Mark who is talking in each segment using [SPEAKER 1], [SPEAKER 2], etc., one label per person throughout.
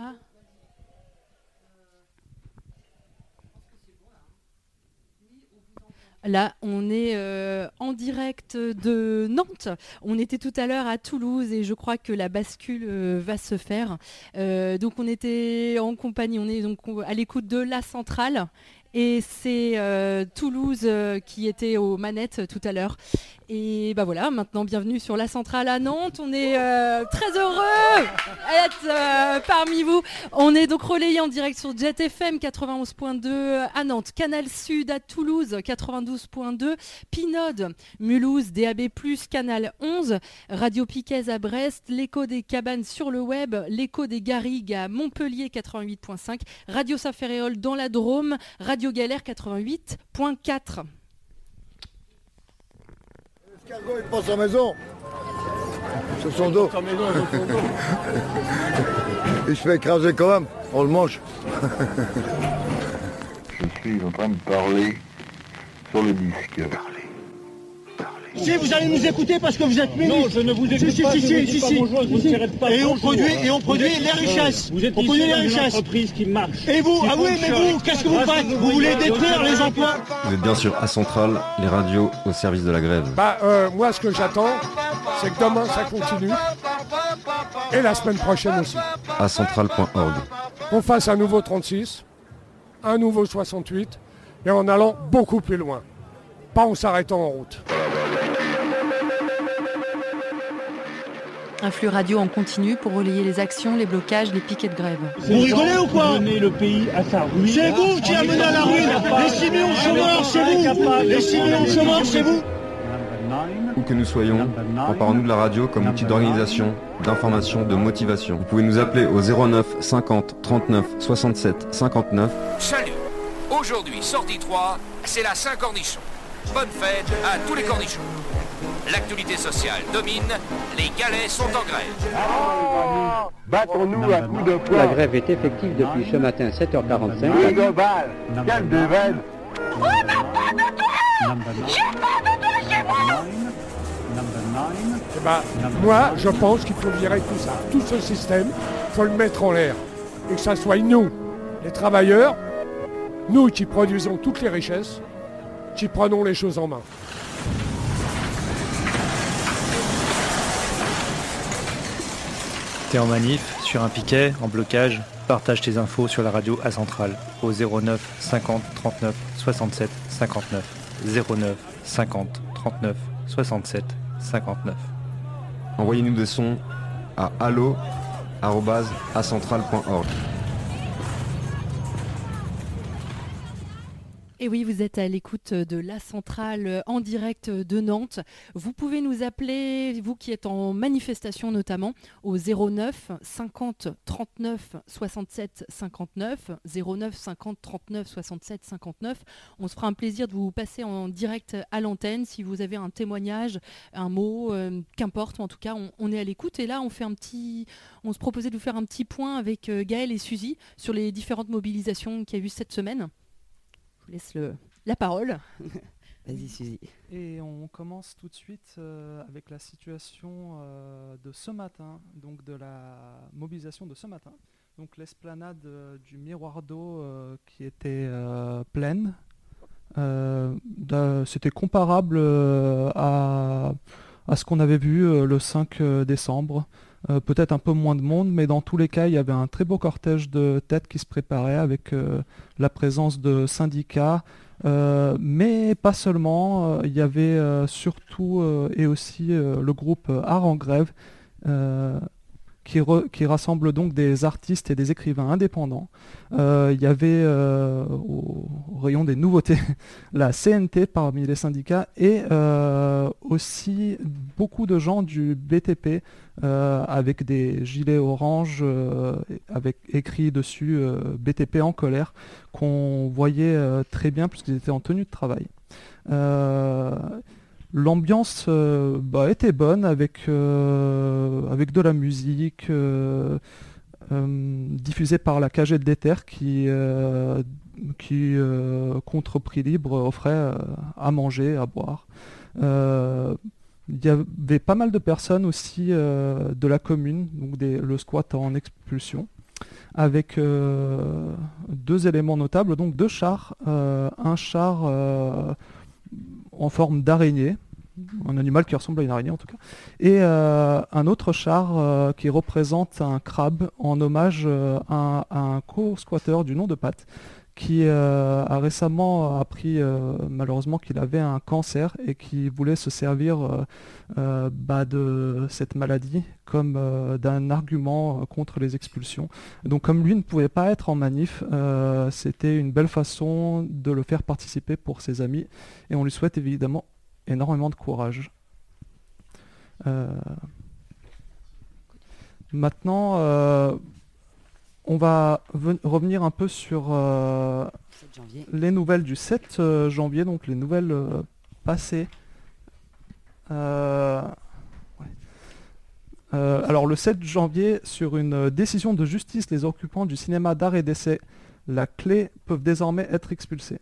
[SPEAKER 1] Ah. Là, on est euh, en direct de Nantes. On était tout à l'heure à Toulouse et je crois que la bascule euh, va se faire. Euh, donc on était en compagnie, on est donc à l'écoute de la centrale et c'est Toulouse qui était aux manettes tout à l'heure. Et bah voilà, maintenant bienvenue sur la centrale à Nantes. On est euh, très heureux d'être euh, parmi vous. On est donc relayé en direct sur Jet FM 91.2 à Nantes, Canal Sud à Toulouse 92.2, Pinode, Mulhouse, DAB+, Canal 11, Radio Piquet à Brest, l'écho des cabanes sur le web, l'écho des Garrigues à Montpellier 88.5, Radio Saint-Ferréol dans la Drôme, Radio Galère 88.4.
[SPEAKER 2] L'escargot, il prend sa maison. Sur son dos. il se fait écraser quand même. On le mange.
[SPEAKER 3] Je suis en train de parler sur le disque.
[SPEAKER 4] Si vous allez nous écouter parce que vous êtes ministre.
[SPEAKER 5] Non, je ne vous écoute
[SPEAKER 4] si,
[SPEAKER 5] pas.
[SPEAKER 4] Si,
[SPEAKER 5] je
[SPEAKER 4] si, si, si. Et on produit, et on produit les
[SPEAKER 5] êtes,
[SPEAKER 4] richesses.
[SPEAKER 5] Vous êtes
[SPEAKER 4] on produit les richesses.
[SPEAKER 5] entreprise qui marche.
[SPEAKER 4] Et vous, ah oui, mais vous, qu'est-ce que vous faites? Vous voulez détruire les emplois?
[SPEAKER 6] Vous êtes bien sûr à Centrale, les radios au service de la grève.
[SPEAKER 7] Bah, euh, moi, ce que j'attends, c'est que demain, ça continue. Et la semaine prochaine aussi.
[SPEAKER 6] À centrale.org.
[SPEAKER 7] Qu'on fasse un nouveau 36, un nouveau 68, et en allant beaucoup plus loin. Pas en s'arrêtant en route.
[SPEAKER 1] Un flux radio en continu pour relayer les actions, les blocages, les piquets de grève.
[SPEAKER 4] Vous rigolez ou quoi
[SPEAKER 5] le pays à sa ruine.
[SPEAKER 4] C'est vous qui amenez à la ruine Les 6 millions de chômeurs, c'est vous Les 6 millions de chômeurs, c'est vous
[SPEAKER 6] Où que nous soyons, emparons-nous de la radio comme outil d'organisation, d'information, de motivation. Vous pouvez nous appeler au 09 50 39 67 59
[SPEAKER 8] Salut Aujourd'hui, sortie 3, c'est la Saint-Cornichon. Bonne fête à tous les cornichons. L'actualité sociale domine, les galets sont en grève.
[SPEAKER 3] Battons-nous à coups de
[SPEAKER 9] La
[SPEAKER 3] poing.
[SPEAKER 9] grève est effective depuis ce matin 7h45.
[SPEAKER 3] Le global. Quelle déveine.
[SPEAKER 7] Eh ben, moi, je pense qu'il faut virer tout ça. Tout ce système, il faut le mettre en l'air. Et que ça soit nous, les travailleurs, nous qui produisons toutes les richesses, qui prenons les choses en main.
[SPEAKER 10] T'es en manif, sur un piquet, en blocage, partage tes infos sur la radio à Centrale au 09 50 39 67 59 09 50 39 67 59.
[SPEAKER 6] Envoyez-nous des sons à allo@acentrale.org.
[SPEAKER 1] Et oui, vous êtes à l'écoute de la centrale en direct de Nantes. Vous pouvez nous appeler, vous qui êtes en manifestation notamment, au 09 50 39 67 59. 09 50 39 67 59. On se fera un plaisir de vous passer en direct à l'antenne si vous avez un témoignage, un mot, euh, qu'importe. En tout cas, on, est à l'écoute. Et là, on fait un on se proposait de vous faire un petit point avec euh, Gaël et Suzy sur les différentes mobilisations qu'il y a eu cette semaine. Vous laisse le, la parole. Vas-y, Suzy.
[SPEAKER 11] Et on commence tout de suite euh, avec la situation euh, de ce matin, donc de la mobilisation de ce matin. Donc l'esplanade euh, du miroir d'eau euh, qui était euh, pleine. Euh, C'était comparable euh, à, à ce qu'on avait vu euh, le 5 décembre. Euh, Peut-être un peu moins de monde, mais dans tous les cas, il y avait un très beau cortège de têtes qui se préparait avec euh, la présence de syndicats, euh, mais pas seulement. Il y avait surtout et aussi le groupe Art en grève qui, qui rassemble donc des artistes et des écrivains indépendants. Il y avait au, rayon des nouveautés la CNT parmi les syndicats et aussi beaucoup de gens du BTP euh, avec des gilets orange euh, avec écrit dessus euh, BTP en colère qu'on voyait très bien puisqu'ils étaient en tenue de travail. L'ambiance bah, était bonne avec, avec de la musique diffusée par la KG de l'Éther qui, qui contre prix libre, offrait à manger, à boire. Il y avait pas mal de personnes aussi euh, de la commune, donc le squat en expulsion. avec euh, deux éléments notables, donc deux chars, euh, un char en forme d'araignée, un animal qui ressemble à une araignée en tout cas, et un autre char qui représente un crabe en hommage à, à un co-squatteur du nom de Pat qui euh, a récemment appris euh, malheureusement qu'il avait un cancer et qui voulait se servir euh, euh, bah, de cette maladie comme euh, d'un argument euh, contre les expulsions. Donc comme lui ne pouvait pas être en manif, euh, c'était une belle façon de le faire participer pour ses amis et on lui souhaite évidemment énormément de courage. Euh, Maintenant, euh, on va ven- revenir un peu sur euh, les nouvelles du 7 euh, janvier, donc les nouvelles euh, passées. Ouais. Alors le 7 janvier, sur une décision de justice, les occupants du cinéma d'art et d'essai La Clé peuvent désormais être expulsés.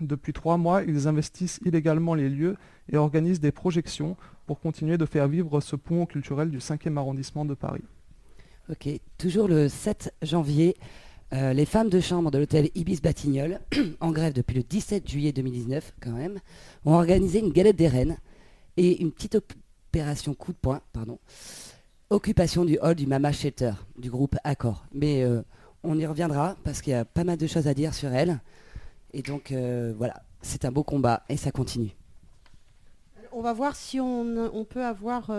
[SPEAKER 11] Depuis trois mois, ils investissent illégalement les lieux et organisent des projections pour continuer de faire vivre ce pont culturel du 5e arrondissement de Paris.
[SPEAKER 12] Ok, toujours le 7 janvier, euh, les femmes de chambre de l'hôtel Ibis Batignolles, en grève depuis le 17 juillet 2019 quand même, ont organisé une galette des reines et une petite opération coup de poing, pardon, occupation du hall du Mama Shelter du groupe Accor. Mais euh, on y reviendra parce qu'il y a pas mal de choses à dire sur elle. Et donc euh, voilà, c'est un beau combat et ça continue.
[SPEAKER 13] On va voir si on, peut avoir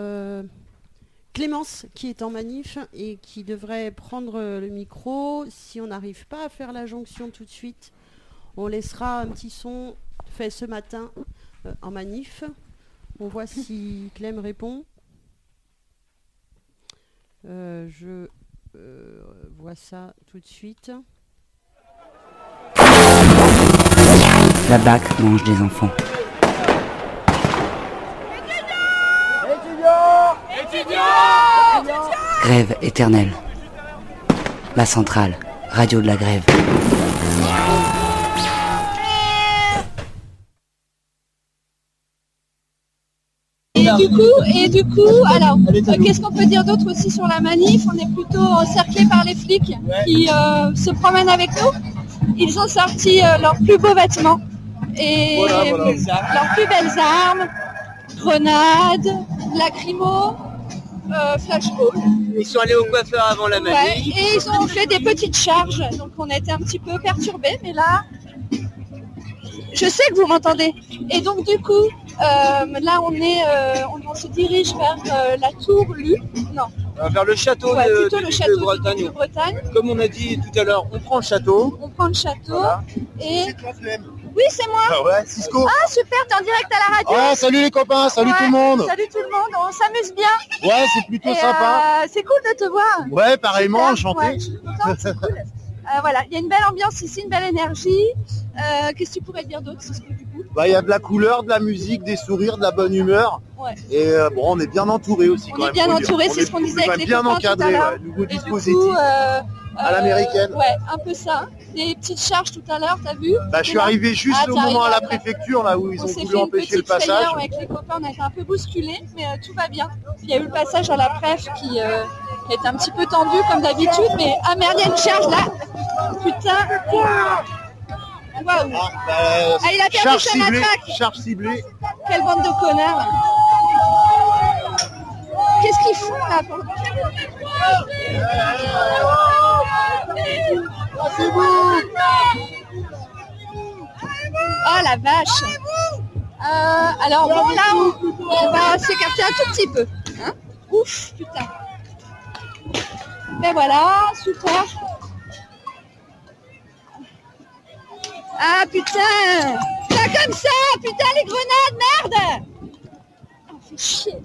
[SPEAKER 13] Clémence qui est en manif et qui devrait prendre le micro. Si on n'arrive pas à faire la jonction tout de suite, on laissera un petit son fait ce matin euh, en manif. On voit si Clem répond. Euh, je euh, vois ça tout de suite.
[SPEAKER 12] La BAC mange des enfants. Grève éternelle. La centrale, radio de la grève.
[SPEAKER 14] Et du coup, et du coup, alors, euh, qu'est-ce qu'on peut dire d'autre aussi sur la manif? On est plutôt encerclé par les flics qui euh, se promènent avec nous. Ils ont sorti euh, leurs plus beaux vêtements et
[SPEAKER 15] Voilà, voilà.
[SPEAKER 14] leurs plus belles armes, grenades, lacrymo, euh, flashball.
[SPEAKER 15] Ils sont allés au coiffeur avant la
[SPEAKER 14] Ouais,
[SPEAKER 15] manif.
[SPEAKER 14] et ils ont fait des petites charges, donc on a été un petit peu perturbés, mais là, je sais que vous m'entendez. Et donc du coup, euh, là on est, euh, on, on se dirige vers euh, la tour Lu. Non,
[SPEAKER 15] Vers le château
[SPEAKER 14] Ouais,
[SPEAKER 15] de,
[SPEAKER 14] plutôt
[SPEAKER 15] de-
[SPEAKER 14] le
[SPEAKER 15] de
[SPEAKER 14] château
[SPEAKER 15] Bretagne.
[SPEAKER 14] de Bretagne.
[SPEAKER 15] Comme on a dit tout à l'heure, on prend le château.
[SPEAKER 14] On prend le château
[SPEAKER 15] Voilà.
[SPEAKER 14] et. Oui, c'est moi.
[SPEAKER 15] Ah ouais, Cisco.
[SPEAKER 14] Ah super, t'es en direct à la radio.
[SPEAKER 2] Ah, salut les copains, salut
[SPEAKER 14] Ouais,
[SPEAKER 2] tout le monde.
[SPEAKER 14] Salut tout le monde, on s'amuse bien.
[SPEAKER 2] Ouais, c'est plutôt
[SPEAKER 14] Et,
[SPEAKER 2] sympa.
[SPEAKER 14] euh, c'est cool de te voir.
[SPEAKER 2] Ouais, pareillement, enchanté.
[SPEAKER 14] ouais, cool. Euh, voilà, il y a une belle ambiance ici, une belle énergie. Euh, Qu'est-ce que tu pourrais dire d'autre
[SPEAKER 2] Bah, il y a de la couleur, de la musique, des sourires, de la bonne humeur.
[SPEAKER 14] Ouais.
[SPEAKER 2] Et euh, bon, on est bien entouré aussi
[SPEAKER 14] On
[SPEAKER 2] quand
[SPEAKER 14] est
[SPEAKER 2] même.
[SPEAKER 14] bien entouré, c'est
[SPEAKER 2] est
[SPEAKER 14] ce qu'on disait avec les
[SPEAKER 2] bien encadré, ouais, nouveau dispositif.
[SPEAKER 14] coup,
[SPEAKER 2] À l'américaine.
[SPEAKER 14] Ouais, un peu ça. Des petites charges tout à l'heure, t'as vu
[SPEAKER 2] Bah, je suis arrivé juste
[SPEAKER 14] Ah,
[SPEAKER 2] au
[SPEAKER 14] t'es
[SPEAKER 2] moment à la préfecture, là où ils
[SPEAKER 14] On
[SPEAKER 2] ont
[SPEAKER 14] s'est
[SPEAKER 2] voulu
[SPEAKER 14] fait une
[SPEAKER 2] empêcher le
[SPEAKER 14] petite
[SPEAKER 2] passage.
[SPEAKER 14] avec les copains, on a été un peu bousculés, mais euh, tout va bien. Il y a eu le passage à la préf qui, euh, qui était un petit peu tendu comme d'habitude, mais ah merde, il y a une charge là Putain Waouh
[SPEAKER 2] Bah,
[SPEAKER 14] Ah, il a perdu
[SPEAKER 2] charge ciblée, charge ciblée.
[SPEAKER 14] Quelle bande de connards Qu'est-ce qu'ils font là pour- Oh la vache Euh, Alors bon là on, on va s'écarter un tout petit peu. hein. Ouf putain. Mais voilà, super. Ah putain Pas comme ça Putain les grenades, merde fait chier.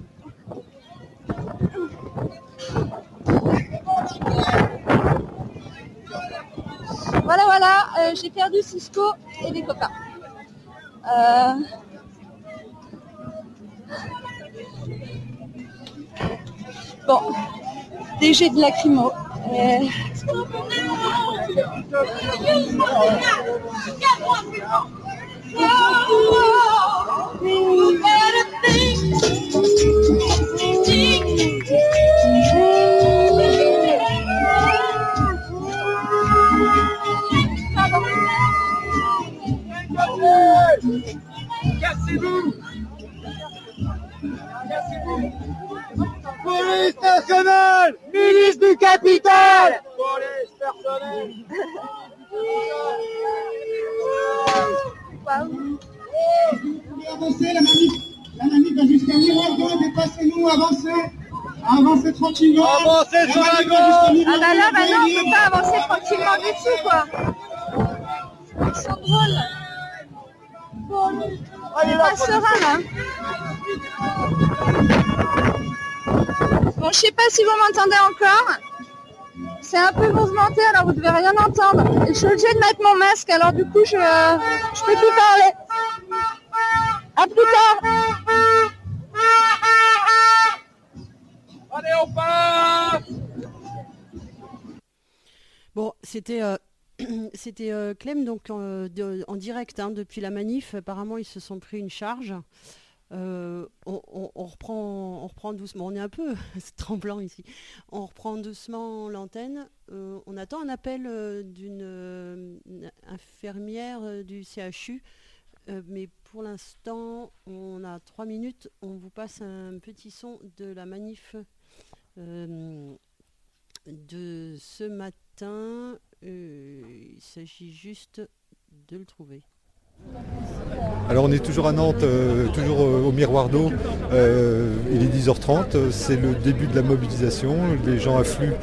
[SPEAKER 14] Voilà, voilà, euh, j'ai perdu Cisco et les copains. Euh, Bon, des de lacrymo. Euh,
[SPEAKER 15] Cassez-vous Cassez-vous Police nationale Milice du capital. Police personnelle.
[SPEAKER 4] Avancez, la manif, la manif va jusqu'à Miroir dépassez-nous, avancez. Avancez tranquillement.
[SPEAKER 15] Avancez sur la
[SPEAKER 4] jusqu'à
[SPEAKER 14] Ah bah là, maintenant, on peut pas avancer tranquillement du tout, quoi. On là. Bon, je sais pas si vous m'entendez encore. C'est un peu mouvementé, alors vous devez rien entendre. Et je suis obligée de mettre mon masque, alors du coup, je, je peux plus parler. À plus tard.
[SPEAKER 15] Allez, on passe
[SPEAKER 13] Bon, c'était euh, c'était euh, Clem donc en direct hein, depuis la manif. Apparemment, ils se sont pris une charge. Euh, on, reprend, on reprend doucement. On est un peu tremblant ici. On reprend doucement l'antenne. Euh, on attend un appel d'une infirmière du CHU. Mais pour l'instant, on a trois minutes. On vous passe un petit son de la manif de ce matin. Euh, il s'agit juste de le trouver.
[SPEAKER 16] Alors on est toujours à Nantes, euh, toujours euh, au miroir d'eau. Euh, il est 10h30, euh, c'est le début de la mobilisation. Les gens affluent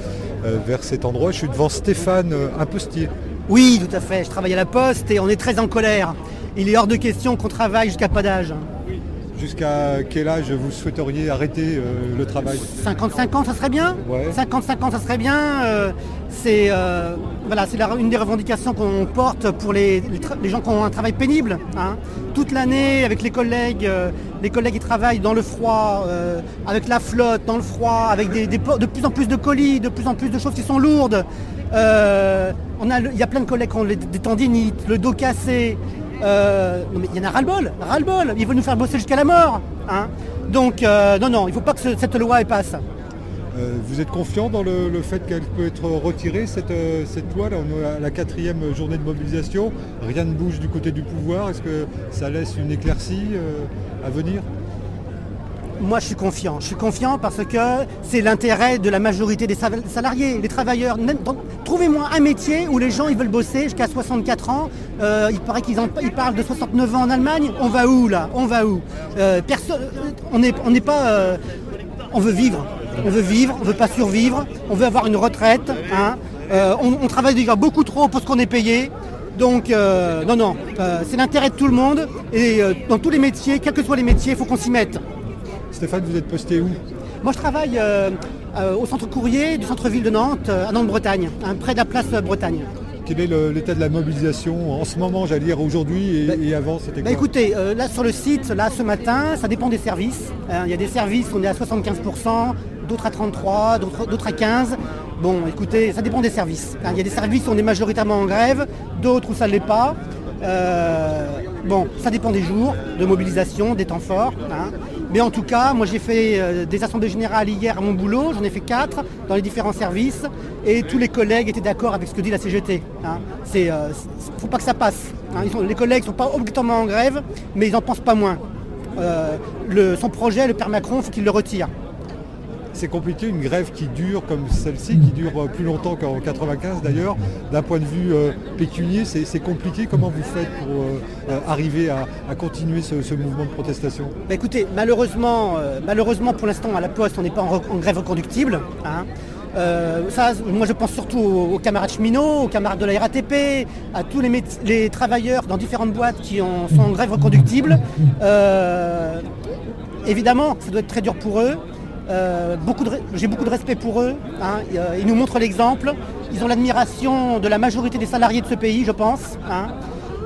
[SPEAKER 16] euh, vers cet endroit. Je suis devant Stéphane euh, Impostier.
[SPEAKER 17] Oui, tout à fait. Je travaille à la poste et on est très en colère. Il est hors de question qu'on travaille jusqu'à pas d'âge.
[SPEAKER 16] Jusqu'à quel âge vous souhaiteriez arrêter euh, le travail?
[SPEAKER 17] 55 ans, ça serait bien?
[SPEAKER 16] Ouais.
[SPEAKER 17] 55 ans, ça serait bien. Euh, c'est euh, voilà, c'est la- une des revendications qu'on porte pour les, les tra- les gens qui ont un travail pénible. hein. Toute l'année, avec les collègues, les collègues qui travaillent dans le froid, avec la flotte, dans le froid, avec des, des po- de plus en plus de colis, de plus en plus de choses qui sont lourdes. Il y a plein de collègues qui ont les- des tendinites, le dos cassé. Euh, non mais il y en a ras-le-bol, ras-le-bol. Ils veulent nous faire bosser jusqu'à la mort. hein. Donc euh, non, non, il ne faut pas que ce- cette loi passe.
[SPEAKER 16] Euh, vous êtes confiant dans le, fait qu'elle peut être retirée, cette, euh, cette loi là, On est à la quatrième journée de mobilisation. Rien ne bouge du côté du pouvoir. Est-ce que ça laisse une éclaircie à venir?
[SPEAKER 17] Moi, je suis confiant. Je suis confiant parce que c'est l'intérêt de la majorité des sal- salariés, des travailleurs. Trouvez-moi un métier où les gens ils veulent bosser jusqu'à 64 ans. Euh, il paraît qu'ils en- ils parlent de 69 ans en Allemagne. On va où là? On va où? Euh, euh, On n'est pas. on veut vivre. On veut vivre. On veut pas survivre. On veut avoir une retraite. hein. On, travaille déjà beaucoup trop pour ce qu'on est payé. Donc, non, non, c'est l'intérêt de tout le monde. Et dans tous les métiers, quels que soient les métiers, il faut qu'on s'y mette.
[SPEAKER 16] Stéphane, vous êtes posté où?
[SPEAKER 17] Moi, je travaille euh, euh, au centre courrier du centre-ville de Nantes, euh, à Nantes-Bretagne, hein, près de la place Bretagne.
[SPEAKER 16] Quel est l'état de la mobilisation en ce moment, j'allais dire aujourd'hui et, et avant C'était
[SPEAKER 17] Bah, écoutez, euh, là sur le site, là ce matin, ça dépend des services. Hein, Il y a des services, on est à 75%, d'autres à 33%, d'autres à 15%. Bon, écoutez, ça dépend des services. Hein, Il y a des services où on est majoritairement en grève, d'autres où ça ne l'est pas. Euh, bon, ça dépend des jours de mobilisation, des temps forts. hein. Mais en tout cas, moi j'ai fait euh, des assemblées générales hier à mon boulot, j'en ai fait quatre dans les différents services, et tous les collègues étaient d'accord avec ce que dit la CGT. hein. C'est, euh, faut pas que ça passe. hein. Les collègues ne sont pas obligatoirement en grève, mais ils n'en pensent pas moins. Euh, son projet, le père Macron, il faut qu'il le retire.
[SPEAKER 16] C'est compliqué, une grève qui dure comme celle-ci, qui dure euh, plus longtemps qu'en 95 d'ailleurs. D'un point de vue euh, pécunier, c'est compliqué. Comment vous faites pour euh, arriver à, continuer ce, mouvement de protestation?
[SPEAKER 17] Bah, écoutez, malheureusement, malheureusement pour l'instant à la Poste, on n'est pas en, grève reconductible. hein. Ça, moi je pense surtout aux, camarades cheminots, aux camarades de la RATP, à tous les, travailleurs dans différentes boîtes qui sont en grève reconductible. Évidemment, ça doit être très dur pour eux. Euh, J'ai beaucoup de respect pour eux. hein. Ils, euh, Ils nous montrent l'exemple. Ils ont l'admiration de la majorité des salariés de ce pays, je pense. hein.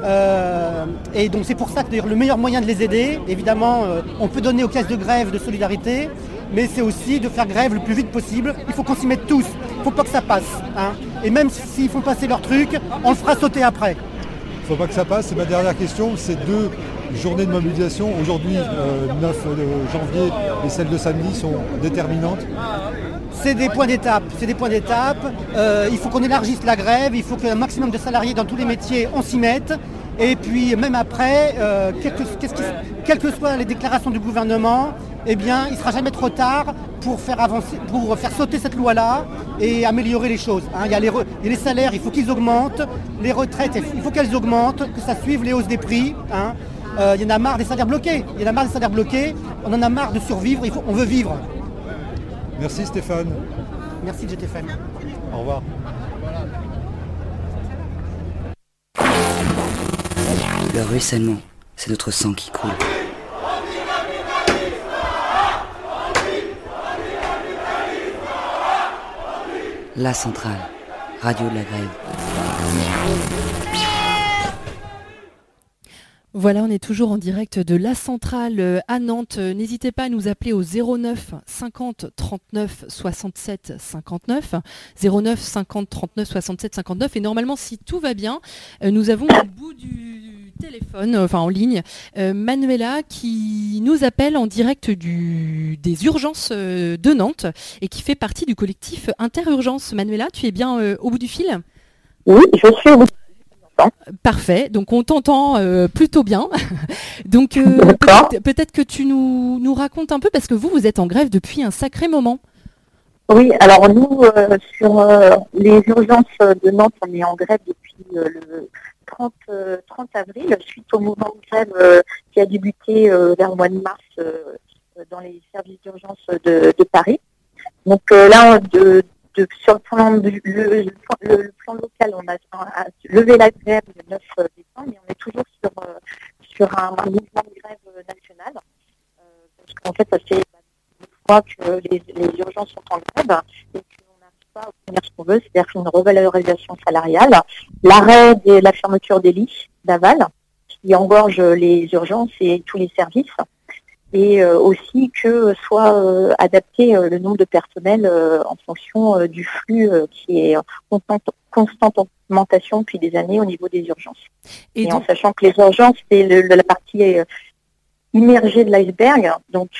[SPEAKER 17] Euh, et donc c'est pour ça que le meilleur moyen de les aider, évidemment, on peut donner aux caisses de grève de solidarité, mais c'est aussi de faire grève le plus vite possible. Il faut qu'on s'y mette tous. Il ne faut pas que ça passe. hein. Et même s'ils font passer leur truc, on le fera sauter après.
[SPEAKER 16] Il ne faut pas que ça passe. C'est ma dernière question. Ces deux journées de mobilisation, aujourd'hui euh, 9 janvier et celle de samedi, sont déterminantes.
[SPEAKER 17] C'est des points d'étape, c'est des points d'étape. Euh, il faut qu'on élargisse la grève, il faut qu'un maximum de salariés dans tous les métiers, on s'y mette. Et puis même après, euh, quelles que, soient les déclarations du gouvernement, eh bien, il ne sera jamais trop tard pour faire avancer, pour faire sauter cette loi-là et améliorer les choses. hein. Il y a les, re- il y a les salaires, il faut qu'ils augmentent, les retraites, il faut qu'elles augmentent, que ça suive les hausses des prix. hein. Euh, il y en a marre des salaires bloqués. Il y en a marre des salaires bloqués. On en a marre de survivre. Il faut, on veut vivre.
[SPEAKER 16] Merci Stéphane.
[SPEAKER 17] Merci GTFM.
[SPEAKER 16] Au revoir.
[SPEAKER 12] Le ruissellement, c'est notre sang qui coule. La centrale, radio de la grève.
[SPEAKER 1] Voilà, on est toujours en direct de la centrale euh, à Nantes. Euh, N'hésitez pas à nous appeler au 09 50 39 67 59. 09 50 39 67 59. Et normalement, si tout va bien, euh, nous avons au bout du téléphone, enfin en ligne, Manuela qui nous appelle en direct des urgences de Nantes et qui fait partie du collectif Interurgence. Manuela, tu es bien au bout du fil?
[SPEAKER 18] Oui, je suis au bout.
[SPEAKER 1] Parfait, donc on t'entend euh, plutôt bien. donc euh, peut-être peut-être que tu nous, nous racontes un peu, parce que vous, vous êtes en grève depuis un sacré moment.
[SPEAKER 18] Oui, alors nous, euh, sur les urgences de Nantes, on est en grève depuis le 30, euh, 30 avril, suite au mouvement de grève qui a débuté vers le mois de mars dans les services d'urgence de, de Paris. Donc euh, là, de, sur le plan, le, plan local, on a, levé la grève le 9 décembre, mais on est toujours sur, euh, sur un mouvement de grève national. Euh, parce qu'en fait, ça fait une fois que les, les urgences sont en grève et qu'on n'arrive pas à obtenir ce qu'on veut, c'est-à-dire une revalorisation salariale, l'arrêt de la fermeture des lits d'aval qui engorge les urgences et tous les services, et euh, aussi que soit euh, adapté euh, le nombre de personnel euh, en fonction du flux qui est en constante, augmentation depuis des années au niveau des urgences.
[SPEAKER 1] Et
[SPEAKER 18] Et, en sachant que les urgences, c'est le- la partie immergée de l'iceberg, donc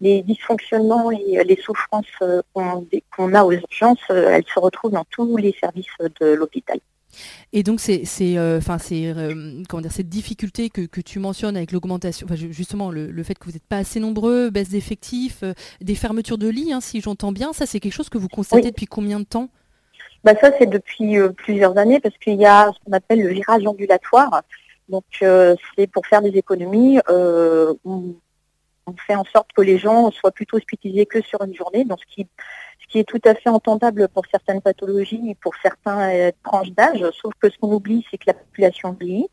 [SPEAKER 18] les dysfonctionnements et les souffrances qu'on a aux urgences, elles se retrouvent dans tous les services de l'hôpital.
[SPEAKER 1] Et donc c'est c'est euh, enfin euh, comment dire cette difficulté que, que tu mentionnes avec l'augmentation, enfin, justement le, le fait que vous n'êtes pas assez nombreux, baisse d'effectifs, euh, des fermetures de lits, hein, si j'entends bien, ça c'est quelque chose que vous constatez
[SPEAKER 18] Oui.
[SPEAKER 1] depuis combien de temps?
[SPEAKER 18] Bah ça, c'est depuis euh, plusieurs années parce qu'il y a ce qu'on appelle le virage ambulatoire. Donc, c'est pour faire des économies. on, on fait en sorte que les gens soient plutôt hospitalisés que sur une journée, donc ce qui, ce qui est tout à fait entendable pour certaines pathologies et pour certains euh, tranches d'âge. Sauf que ce qu'on oublie, c'est que la population vieillit,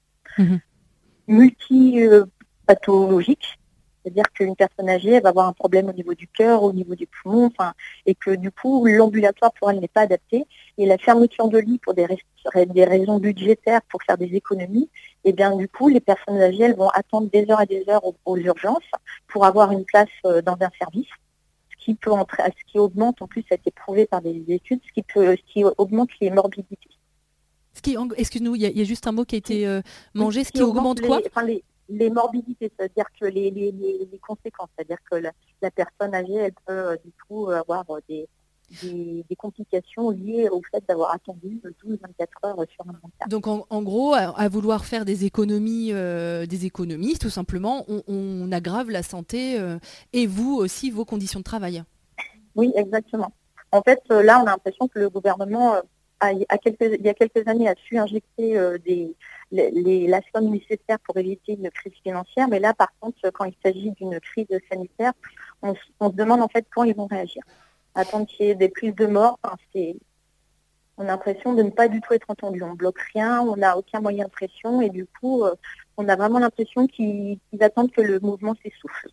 [SPEAKER 18] multi-pathologique. C'est-à-dire qu'une personne âgée, elle va avoir un problème au niveau du cœur, au niveau du poumon, enfin, et que du coup, l'ambulatoire pour elle n'est pas adapté. Et la fermeture de lits pour des, rais- des raisons budgétaires, pour faire des économies, et bien du coup, les personnes âgées, elles vont attendre des heures et des heures aux, aux urgences pour avoir une place euh, dans un service, ce qui peut entrer, ce qui augmente, en plus, ça a été prouvé par des études, ce qui peut, ce qui augmente les morbidités.
[SPEAKER 1] Ce qui, en- excuse-nous, il y, a- il y a juste un mot qui a été euh, mangé, ce qui
[SPEAKER 18] qui
[SPEAKER 1] augmente quoi?
[SPEAKER 18] les, enfin, les, les morbidités, c'est-à-dire que les, les, conséquences, c'est-à-dire que la, la personne âgée, elle peut euh, du coup avoir des, des, des complications liées au fait d'avoir attendu 12-24 heures sur un brancard.
[SPEAKER 1] Donc en, en gros, à, à vouloir faire des économies, euh, des économies, tout simplement, on, on aggrave la santé euh, et vous aussi vos conditions de travail.
[SPEAKER 18] Oui, exactement. En fait, euh, là, on a l'impression que le gouvernement, a, a quelques, il y a quelques années, a su injecter euh, des, les, les- la somme nécessaire pour éviter une crise financière. Mais là, par contre, quand il s'agit d'une crise sanitaire, on, on se demande en fait quand ils vont réagir. Attendre qu'il y ait des plus de morts, enfin, c'est, on a l'impression de ne pas du tout être entendu. On bloque rien, on n'a aucun moyen de pression et du coup, euh, on a vraiment l'impression qu'ils attendent que le mouvement s'essouffle.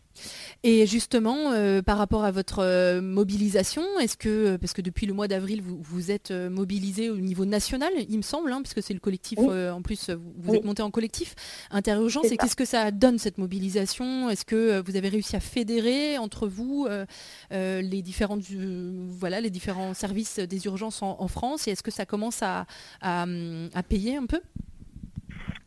[SPEAKER 1] Et justement, euh, par rapport à votre euh, mobilisation, est-ce que, parce que depuis le mois d'avril, vous, vous êtes euh, mobilisé au niveau national, il me semble, hein, puisque c'est le collectif,
[SPEAKER 18] Oui.
[SPEAKER 1] euh, en plus, vous, vous
[SPEAKER 18] Oui.
[SPEAKER 1] êtes monté en collectif Interurgence, et qu'est-ce que ça donne cette mobilisation? Est-ce que euh, vous avez réussi à fédérer entre vous euh, euh, les, différentes, euh, voilà, les différents services des urgences en, en France? Et est-ce que ça commence à, à, hum, à payer un peu?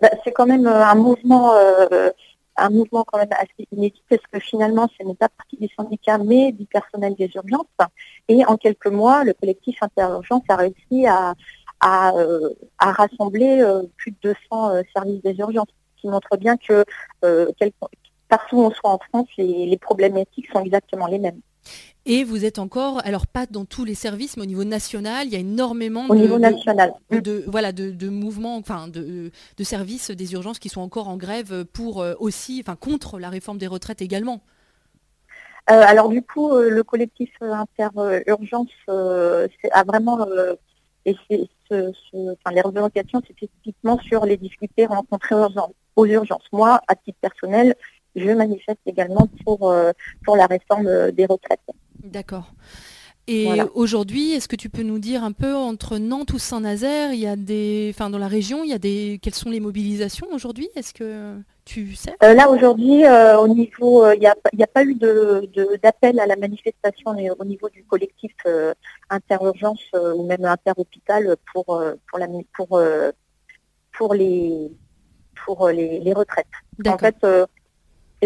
[SPEAKER 18] Bah, c'est quand même euh, un mouvement, euh, un mouvement quand même assez inédit parce que finalement, ce n'est pas partie des syndicats, mais du personnel des urgences. Et en quelques mois, le collectif Interurgence a réussi à, a rassemblé plus de 200 services des urgences, ce qui montre bien que partout où on soit en France, les problématiques sont exactement les mêmes.
[SPEAKER 1] Et vous êtes encore, alors pas dans tous les services, mais au niveau national, il y a énormément
[SPEAKER 18] au de, niveau national.
[SPEAKER 1] De, voilà, de, mouvements, enfin de, services des urgences qui sont encore en grève pour euh, aussi, enfin contre la réforme des retraites également.
[SPEAKER 18] Euh, alors du coup, euh, le collectif interurgence a vraiment et les revendications, c'est spécifiquement sur les difficultés rencontrées aux urgences. Moi, à titre personnel, je manifeste également pour, pour la réforme des retraites.
[SPEAKER 1] D'accord. Et aujourd'hui, est-ce que tu peux nous dire un peu entre Nantes ou Saint-Nazaire, il y a des, enfin dans la région, il y a des, quelles sont les mobilisations aujourd'hui? Est-ce que tu sais?
[SPEAKER 18] Euh, Là aujourd'hui, euh, au niveau, euh, il n'y a, pas eu d'appel à la manifestation au niveau du collectif interurgence ou même interhôpital pour pour la pour pour les pour les, retraites. En fait,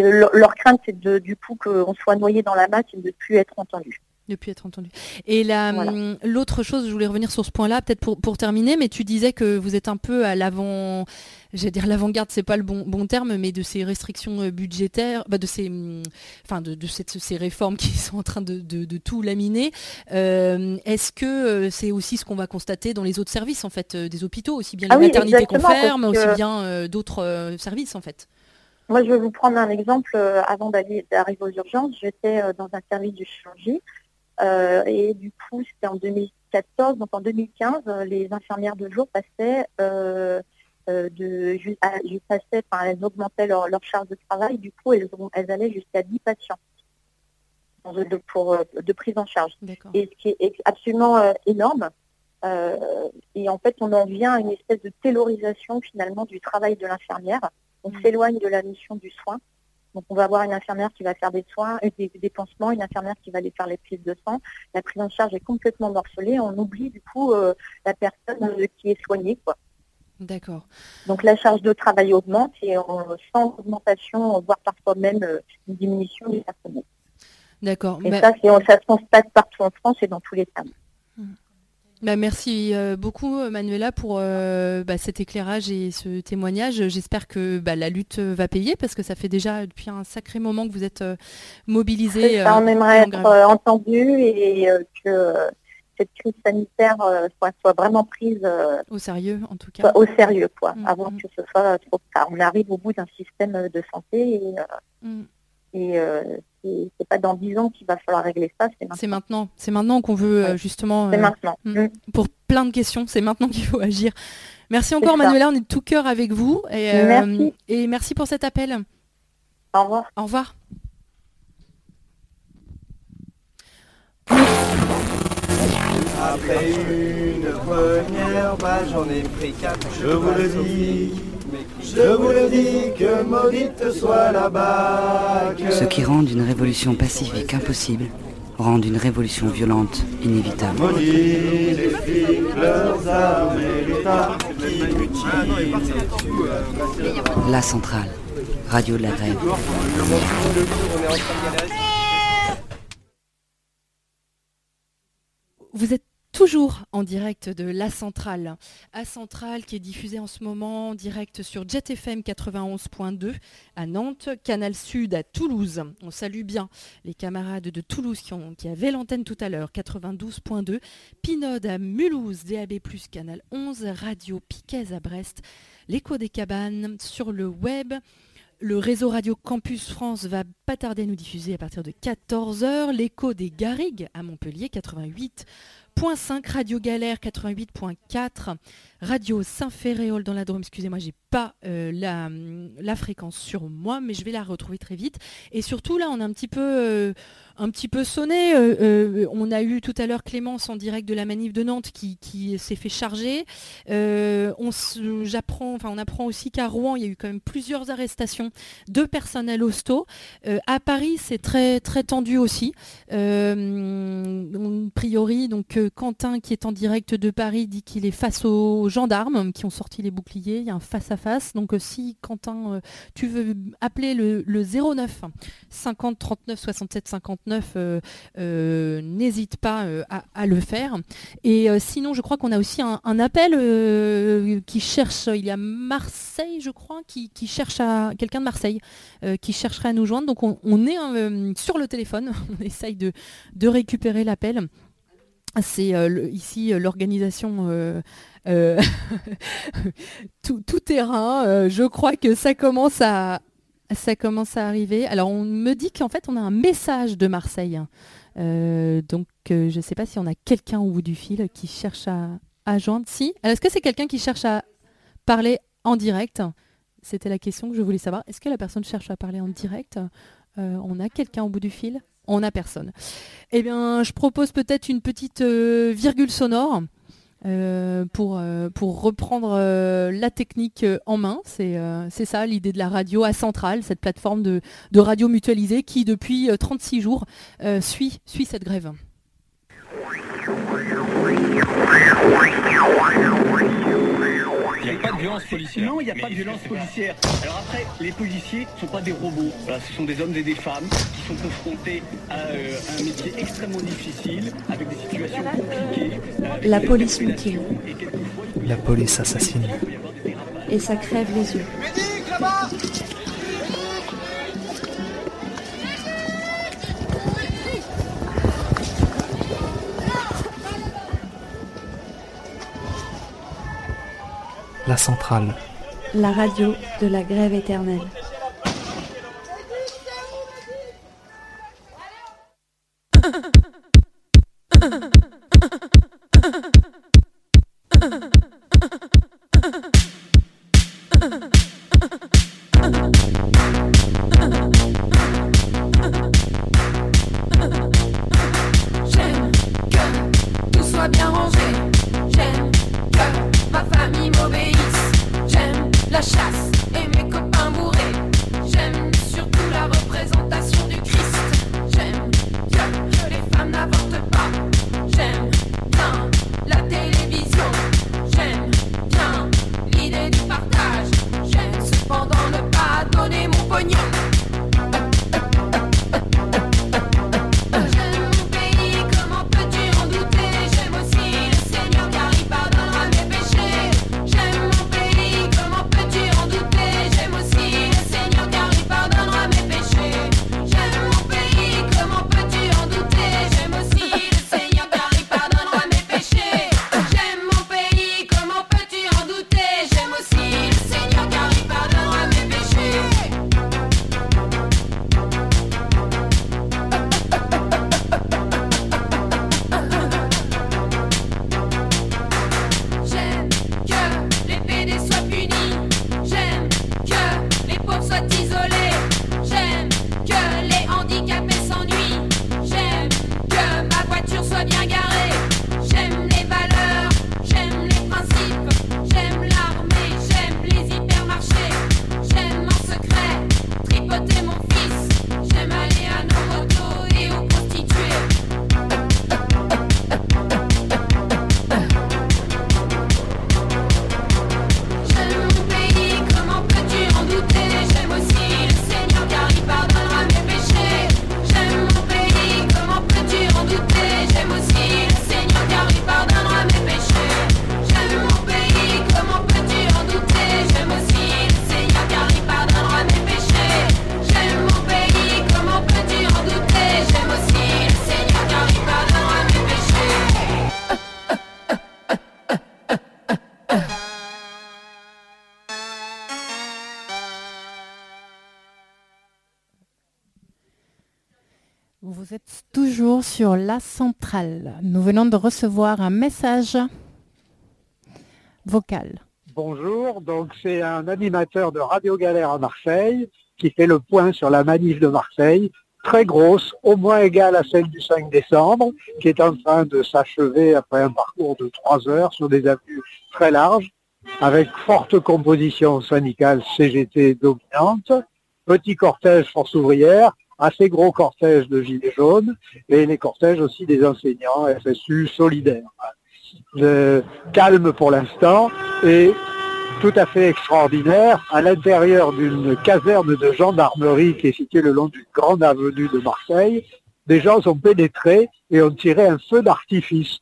[SPEAKER 18] leur, crainte, c'est du coup qu'on soit noyé dans la masse et de ne plus être entendu
[SPEAKER 1] plus être entendu. Et hum, l'autre chose, je voulais revenir sur ce point-là, peut-être pour, pour, terminer, mais tu disais que vous êtes un peu à l'avant, j'allais dire l'avant-garde, c'est pas le bon, bon terme, mais de ces restrictions euh, budgétaires, bah, de ces, hum, enfin de, de cette, ces réformes qui sont en train de, de, tout laminer. Euh, est-ce que euh, c'est aussi ce qu'on va constater dans les autres services en fait, des hôpitaux, aussi bien ah les maternités qu'on ferme, aussi bien d'autres services en fait?
[SPEAKER 18] Moi, je vais vous prendre un exemple. Euh, avant d'arriver aux urgences, j'étais euh, dans un service de chirurgie. Euh, et du coup, c'était en 2014. Donc en 2015, les infirmières de jour passaient de, elles augmentaient leur, charge de travail. Du coup, elles, elles allaient jusqu'à 10 patients de, pour, de prise en charge. Et ce qui est absolument énorme. et en fait, on en vient à une espèce de taylorisation finalement du travail de l'infirmière on s'éloigne de la mission du soin. Donc on va avoir une infirmière qui va faire des soins, euh, des, des pansements, une infirmière qui va aller faire les prises de sang. La prise en charge est complètement morcelée. On oublie du coup euh, la personne euh, qui est soignée. Quoi.
[SPEAKER 1] D'accord.
[SPEAKER 18] Donc la charge de travail augmente et sans augmentation, voire parfois même une diminution du personnel.
[SPEAKER 1] D'accord.
[SPEAKER 18] Et ça, ça se constate partout en France et dans tous les services.
[SPEAKER 1] Bah, merci euh, beaucoup Manuela pour euh, bah, cet éclairage et ce témoignage. J'espère que bah, la lutte va payer parce que ça fait déjà depuis un sacré moment que vous êtes euh, mobilisés.
[SPEAKER 18] on aimerait être entendu et que cette crise sanitaire soit, vraiment prise
[SPEAKER 1] au sérieux en tout cas.
[SPEAKER 18] Au sérieux quoi, mm, avant mm. que ce soit trop tard. On arrive au bout d'un système de santé et, mm. et c'est pas dans dix ans qu'il va falloir régler ça,
[SPEAKER 1] c'est maintenant. C'est maintenant, qu'on veut euh, justement.
[SPEAKER 18] C'est euh, maintenant.
[SPEAKER 1] Mm, mm. Pour plein de questions, c'est maintenant qu'il faut agir. Merci encore Manuela, on est de tout cœur avec vous. Et, euh, merci. et merci pour cet appel.
[SPEAKER 18] Au revoir.
[SPEAKER 1] Au revoir.
[SPEAKER 15] Après une première balle, j'en ai pris quatre. Je vous le dis. Je vous le dis, que maudite soit la bague.
[SPEAKER 12] Ce qui rend une révolution pacifique impossible, rend une révolution violente inévitable. La centrale, radio de la grève.
[SPEAKER 1] Vous êtes Toujours en direct de La Centrale. A Centrale qui est diffusée en ce moment en direct sur Jet FM 91.2 à Nantes, Canal Sud à Toulouse. On salue bien les camarades de Toulouse qui avaient l'antenne tout à l'heure, 92.2. Pinode à Mulhouse, DAB+, Canal 11, Radio Piquet à Brest, l'écho des cabanes sur le web. Le réseau Radio Campus France va pas tarder à nous diffuser à partir de 14h. L'écho des Garrigues à Montpellier, 88. 5 Radio Galère 88.4, Radio Saint-Ferréol dans la Drôme, excusez-moi, j'ai pas euh, la, la, fréquence sur moi, mais je vais la retrouver très vite. Et surtout là, on a un petit peu, euh, un petit peu sonné. Euh, on a eu tout à l'heure Clémence en direct de la manif de Nantes qui, qui s'est fait charger. on, enfin, on apprend aussi qu'à Rouen, il y a eu quand même plusieurs arrestations de personnel hosto. à Paris, c'est très, très tendu aussi. a priori, donc Quentin qui est en direct de Paris dit qu'il est face aux gendarmes qui ont sorti les boucliers. Il y a un face à face. Donc euh, si Quentin, euh, tu veux appeler le, 09 50 39 67 59 39, euh, euh, n'hésite pas euh, à, le faire. Et sinon, je crois qu'on a aussi un, appel qui cherche, il y a Marseille, je crois, qui, cherche à quelqu'un de Marseille qui chercherait à nous joindre. Donc on, est sur le téléphone, on essaye de récupérer l'appel. C'est euh, ici euh, l'organisation euh, tout, terrain. Je crois que ça commence à arriver. Alors on me dit qu'en fait on a un message de Marseille. Euh, donc je ne sais pas si on a quelqu'un au bout du fil qui cherche à, joindre. Si. Alors, Est-ce que c'est quelqu'un qui cherche à parler en direct? C'était la question que je voulais savoir. Est-ce que la personne cherche à parler en direct? On a quelqu'un au bout du fil? On n'a personne. Eh bien, je propose peut-être une petite euh, virgule sonore. euh, pour, euh, pour reprendre la technique en main. C'est ça l'idée de la radio à Centrale, cette plateforme de, radio mutualisée qui depuis euh, 36 jours suit cette grève.
[SPEAKER 19] Il n'y a pas de violence policière. Non, il n'y a pas de violence policière. Alors après, les policiers ne sont pas des robots. Voilà, ce sont des hommes et des femmes qui sont confrontés à euh, un métier extrêmement difficile, avec des situations compliquées. avec
[SPEAKER 20] La police mutile.
[SPEAKER 10] La police assassine.
[SPEAKER 20] Et ça crève les yeux.
[SPEAKER 10] La centrale.
[SPEAKER 20] La radio de la grève éternelle.
[SPEAKER 21] J'aime que tout soit bien rangé.
[SPEAKER 22] Vous êtes toujours sur la centrale. Nous venons de recevoir un message vocal.
[SPEAKER 23] Bonjour, donc c'est un animateur de Radio Galère à Marseille qui fait le point sur la manif de Marseille, très grosse, au moins égale à celle du 5 décembre, qui est en train de s'achever après un parcours de trois heures sur des avenues très larges, avec forte composition syndicale CGT dominante, petit cortège force ouvrière, assez gros cortège de gilets jaunes, et les cortèges aussi des enseignants FSU solidaires. Calme pour l'instant et tout à fait extraordinaire à l'intérieur d'une caserne de gendarmerie qui est située le long d'une grande avenue de Marseille. des gens sont pénétrés et ont tiré un feu d'artifice.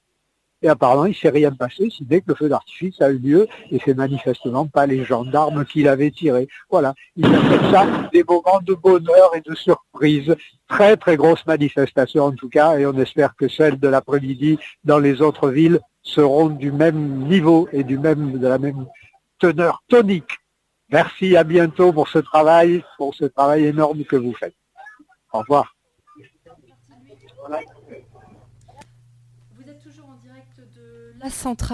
[SPEAKER 23] Et apparemment, il ne s'est rien passé, si dès que le feu d'artifice a eu lieu, et c'est manifestement pas les gendarmes qui l'avaient tiré. Voilà, ils appellent ça des moments de bonheur et de surprise. Très très grosse manifestation en tout cas, et on espère que celles de l'après-midi dans les autres villes seront du même niveau et du même, de la même teneur tonique. Merci, à bientôt pour ce travail, pour ce travail énorme que vous faites. Au revoir.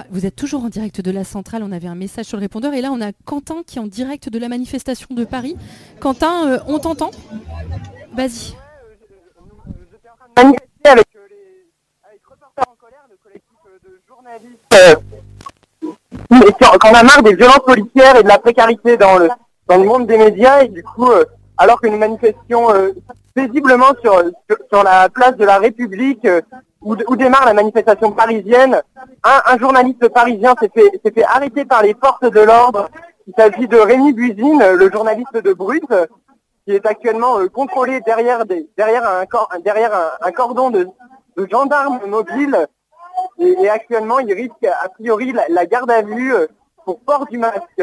[SPEAKER 1] Vous êtes toujours en direct de la centrale. On avait un message sur le répondeur. Et là, on a Quentin qui est en direct de la manifestation de Paris. Quentin, euh, on t'entend? Vas-y.
[SPEAKER 24] manifester avec a marre des violences policières et de la précarité dans le monde des médias et du coup euh, alors que nous manifestions euh, paisiblement sur, la place de la République où, où démarre la manifestation parisienne, un, un journaliste parisien s'est fait s'est fait arrêter par les forces de l'ordre. Il s'agit de Rémi Buzine, le journaliste de Brut, qui est actuellement euh, contrôlé derrière, des, derrière, un, cor- derrière un, un cordon de, de gendarmes mobiles. Et, et actuellement, il risque a priori la, la garde à vue euh, pour port du masque.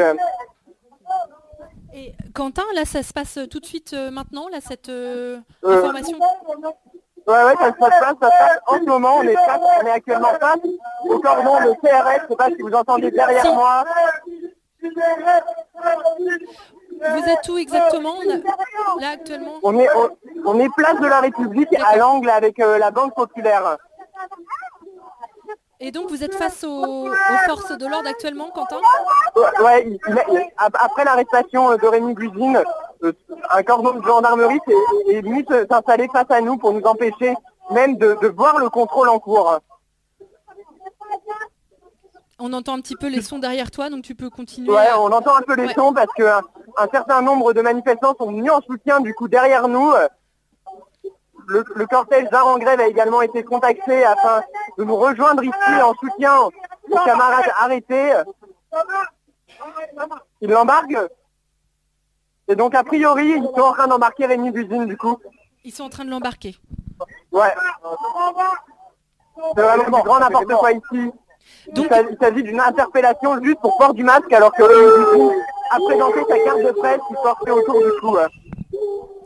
[SPEAKER 1] Et Quentin, là, ça se passe tout de suite euh, maintenant, là, cette euh,
[SPEAKER 24] Euh,
[SPEAKER 1] information?
[SPEAKER 24] Ouais, ouais, ça, se passe, ça se passe. En ce moment, on est, face- on est actuellement face au cordon de CRS. Je sais pas si vous entendez derrière moi.
[SPEAKER 1] Vous êtes où exactement? Là, actuellement?
[SPEAKER 24] On est, on, on est place de la République à l'angle avec euh, la Banque Populaire.
[SPEAKER 1] Et donc, vous êtes face aux, aux forces de l'ordre actuellement, Quentin
[SPEAKER 24] Ouais, il- il- après l'arrestation euh, de Rémi Buzine, euh, un cordon de gendarmerie s'est- est venu s'installer face à nous pour nous empêcher même de, de voir le contrôle en cours.
[SPEAKER 1] On entend un petit peu les sons derrière toi, donc tu peux continuer.
[SPEAKER 24] Ouais, on entend un peu les
[SPEAKER 1] Ouais.
[SPEAKER 24] sons parce qu'un un certain nombre de manifestants sont venus en soutien du coup derrière nous. Euh, Le, le cortège d'art en grève a également été contacté afin de nous rejoindre ici en soutien aux camarades arrêtés. Ils l'embarquent Et donc a priori, ils sont en train d'embarquer Rémi Buzine du coup.
[SPEAKER 1] Ils sont en train de l'embarquer.
[SPEAKER 24] Ouais. C'est vraiment du grand n'importe quoi ici. Il s'a- il s'agit d'une interpellation juste pour port du masque alors que Rémi Buzine a présenté sa carte de presse qui portait autour du cou.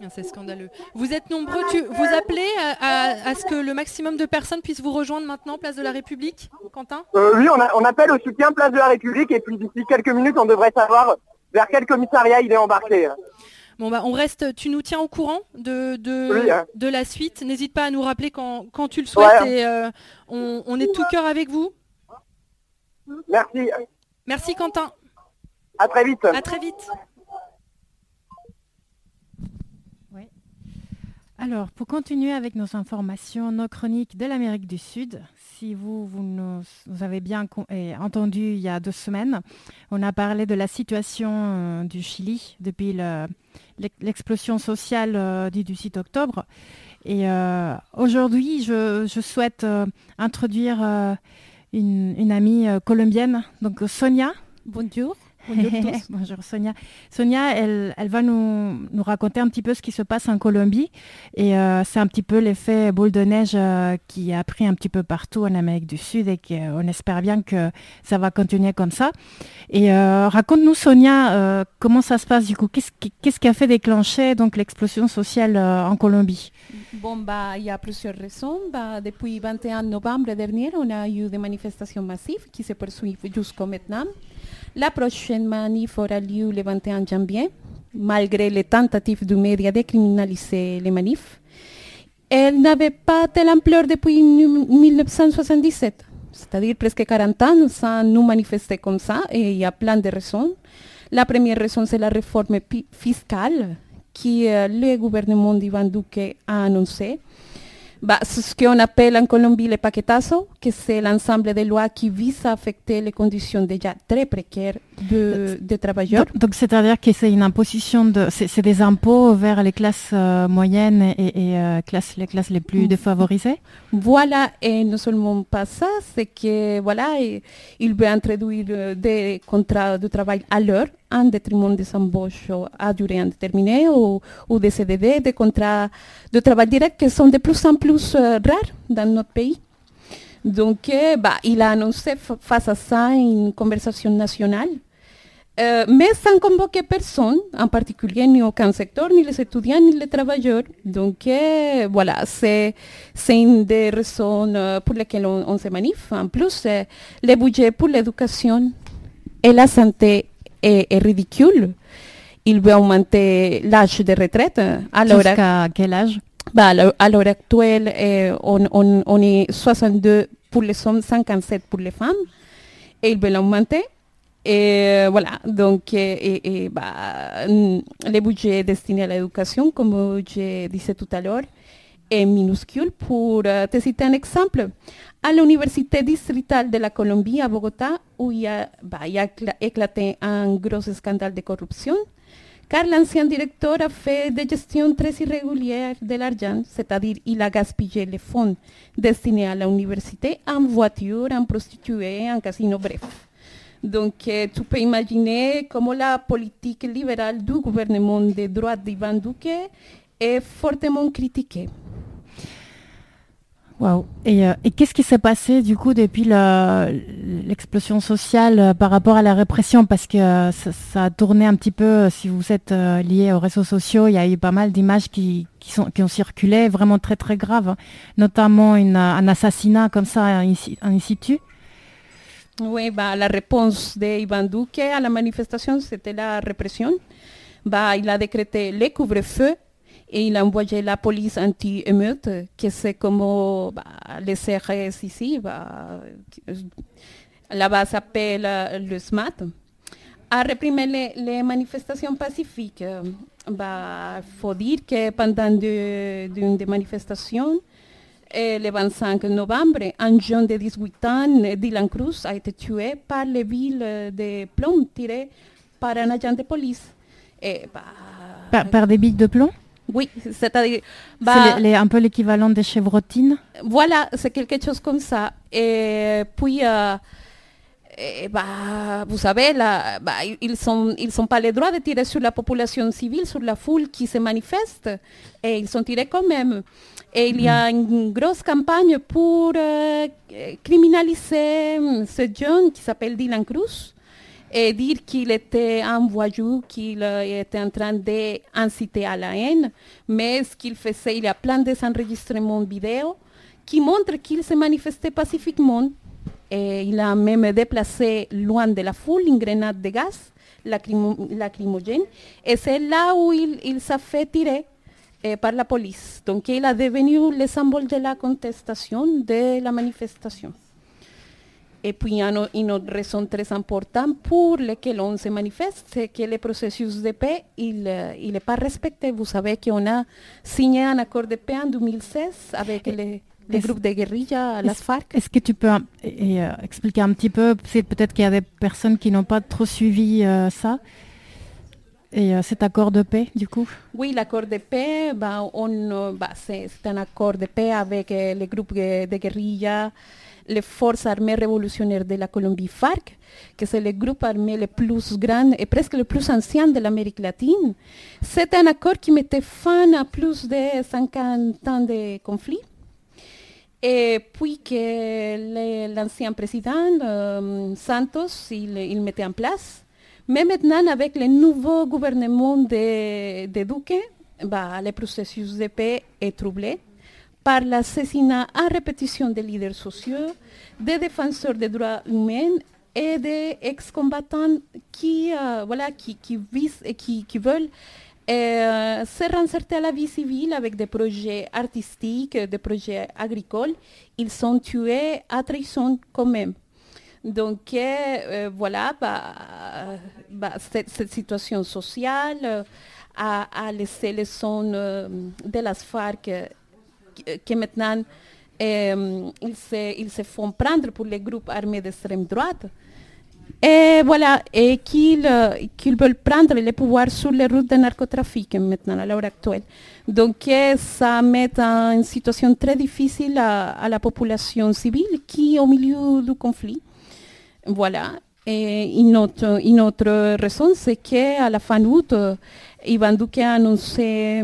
[SPEAKER 1] C'est scandaleux. Vous êtes nombreux, tu, vous appelez à, à- à ce que le maximum de personnes puissent vous rejoindre maintenant, place de la République, Quentin?
[SPEAKER 24] Euh, oui, on, a- on appelle au soutien Place de la République et puis d'ici quelques minutes, on devrait savoir vers quel commissariat il est embarqué.
[SPEAKER 1] Bon bah on reste, tu nous tiens au courant de, de,
[SPEAKER 24] Oui, hein.
[SPEAKER 1] de la suite. N'hésite pas à nous rappeler quand, quand tu le souhaites
[SPEAKER 24] Ouais.
[SPEAKER 1] et euh, on, on est de tout cœur avec vous.
[SPEAKER 24] Merci.
[SPEAKER 1] Merci Quentin.
[SPEAKER 24] À très vite.
[SPEAKER 1] À très vite.
[SPEAKER 22] Alors, pour continuer avec nos informations, nos chroniques de l'Amérique du Sud, si vous, vous nous, avez bien eh, entendu il y a deux semaines, on a parlé de la situation euh, du Chili depuis le- l'ex- l'explosion sociale euh, du 18 octobre. Et euh, aujourd'hui, je, souhaite introduire une, une amie colombienne, donc Sonia.
[SPEAKER 25] Bonjour. Bonjour tous.
[SPEAKER 22] Bonjour Sonia. Sonia, elle, elle va nous, nous raconter un petit peu ce qui se passe en Colombie. Et euh, c'est un petit peu l'effet boule de neige euh, qui a pris un petit peu partout en Amérique du Sud et qu'on espère bien que ça va continuer comme ça. Et euh, raconte-nous Sonia, euh, comment ça se passe du coup? Qu'est-ce qui, qu'est-ce qui a fait déclencher donc l'explosion sociale euh, en Colombie?
[SPEAKER 25] Bon, bah, il y a plusieurs raisons. Bah, depuis 21 novembre dernier, on a eu des manifestations massives qui se poursuivent jusqu'au maintenant. La prochaine manif aura lieu le 21 janvier, malgré les tentatives du média de criminaliser les manifs. Elle n'avait pas telle ampleur depuis nu- 1977, c'est-à-dire presque 40 ans sans nous manifester comme ça, et il y a plein de raisons. La première raison, c'est la réforme fiscale que euh, le gouvernement d'Ivan Duque a annoncé. Bah, c'est ce qu'on appelle en Colombie le paquetazo, que c'est l'ensemble des lois qui visent à affecter les conditions déjà très précaires de, des travailleurs.
[SPEAKER 22] Donc, c'est-à-dire que c'est une imposition de, c'est des impôts vers les classes euh, moyennes et, et, euh, classes, les classes les plus défavorisées?
[SPEAKER 25] Voilà, et non seulement pas ça, c'est que voilà, et- il veut introduire euh, des contrats de travail à l'heure en détriment des embauches à durée indéterminée ou, ou des CDD, des contrats de travail direct qui sont de plus en plus euh, rares dans notre pays. Donc, bah, il a annoncé fa- face à ça une conversation nationale, euh, mais sans convoquer personne, en particulier ni aucun secteur, ni les étudiants, ni les travailleurs. Donc, euh, voilà, c'est une des raisons euh, pour lesquelles on, on se manifeste. En plus, euh, le budget pour l'éducation et la santé est, est ridicule. Il veut augmenter l'âge de retraite.
[SPEAKER 22] Jusqu'à quel âge
[SPEAKER 25] bah, à l'heure- actuelle, euh, on, on- on est 62 pour les hommes, 57 pour les femmes. Et ils veulent l'augmenter. Et euh, voilà, donc, bah, mm, le budget destiné à l'éducation, comme je disais tout à l'heure, est minuscule. Pour euh, te citer un exemple, à l'université distritale de la Colombie, à Bogota, où il y a, bah, il y a écla- éclaté un gros scandale de corruption, car l'ancien directeur a fait des gestions très irrégulières de l'argent, c'est-à-dire il a gaspillé les fonds destinés à l'université en voiture, en prostituées, en casino, bref. Donc tu peux imaginer comment la politique libérale du gouvernement de droite d'Ivan Duque est fortement critiquée.
[SPEAKER 22] Euh, et qu'est-ce qui s'est passé du coup depuis l'explosion sociale euh, par rapport à la répression? Parce que euh, ça, a tourné un petit peu, si vous êtes lié aux réseaux sociaux, il y a eu pas mal d'images qui, qui, ont circulé, vraiment très très graves, hein. notamment un assassinat comme ça si- in situ.
[SPEAKER 25] Oui, bah, la réponse de Ivan Duque à la manifestation, c'était la répression. Bah, il a décrété le couvre-feu et il a envoyé la police anti-émeute, que c'est comme bah, les CRS ici. Bah, là-bas, s'appelle euh, le SMAT. A réprimer les, manifestations pacifiques. Il faut dire que pendant d'une des manifestations, et le 25 novembre, un jeune de 18 ans, Dylan Cruz, a été tué par les villes de plomb tirées par un agent de police. Bah,
[SPEAKER 22] Par, par des billes de plomb?
[SPEAKER 25] Oui, c'est-à-dire...
[SPEAKER 22] C'est
[SPEAKER 25] bah,
[SPEAKER 22] les- les- un peu l'équivalent des chevrotines
[SPEAKER 25] voilà, c'est quelque chose comme ça. Et puis, euh, bah, vous savez, bah, ils sont pas le droit de tirer sur la population civile, sur la foule qui se manifeste, et ils sont tirés quand même. Et il y a une grosse campagne pour euh, criminaliser ce jeune qui s'appelle Dylan Cruz et dire qu'il était un voyou, qu'il euh, était en train d'inciter à la haine. Mais ce qu'il faisait, il y a plein d'enregistrements vidéo qui montrent qu'il se manifestait pacifiquement. Et il a même déplacé loin de la foule une grenade de gaz lacrymo- lacrymogène. Et c'est là où il, s'est fait tirer eh, par la police. Donc il a devenu le symbole de la contestation de la manifestation. Et puis, il y a une- autre raison très importante pour laquelle on se manifeste, c'est que le processus de paix, il n'est pas respecté. Vous savez qu'on a signé un accord de paix en 2016 avec les, groupes de guérilla,
[SPEAKER 22] Est-ce-
[SPEAKER 25] FARC.
[SPEAKER 22] Est-ce que tu peux et, euh, expliquer un petit peu c'est Peut-être qu'il y a des personnes qui n'ont pas trop suivi euh, ça. Et euh, cet accord de paix, du coup?
[SPEAKER 25] Oui, l'accord de paix, bah, euh, bah, c'est un accord de paix avec euh, les groupes de, de guérilla, les forces armées révolutionnaires de la Colombie FARC, que c'est le groupe armé le plus grand et presque le plus ancien de l'Amérique latine. C'est un accord qui mettait fin à plus de 50 ans de conflits. Et puis que l'ancien président euh, Santos, il, mettait en place. Mais maintenant, avec le nouveau gouvernement de, de Duque, bah, le processus de paix est troublé par l'assassinat à répétition des leaders sociaux, des défenseurs des droits humains et des ex-combattants qui, euh, voilà, qui, qui et qui, qui veulent euh, se réinsérer à la vie civile avec des projets artistiques, des projets agricoles. Ils sont tués à trahison quand même. Donc euh, voilà, bah, bah, cette, situation sociale a, laissé les sons de las FARC que- maintenant euh, ils, se, ils se font prendre pour les groupes armés d'extrême droite. Et voilà, et qu'ils qu'ils veulent prendre le pouvoir sur les routes de narcotrafic maintenant, à l'heure actuelle. Donc euh, ça met en une situation très difficile à, à la population civile qui est au milieu du conflit. Voilà. Et une autre, une autre raison, c'est qu'à la fin août, euh, Ivan Duque a annoncé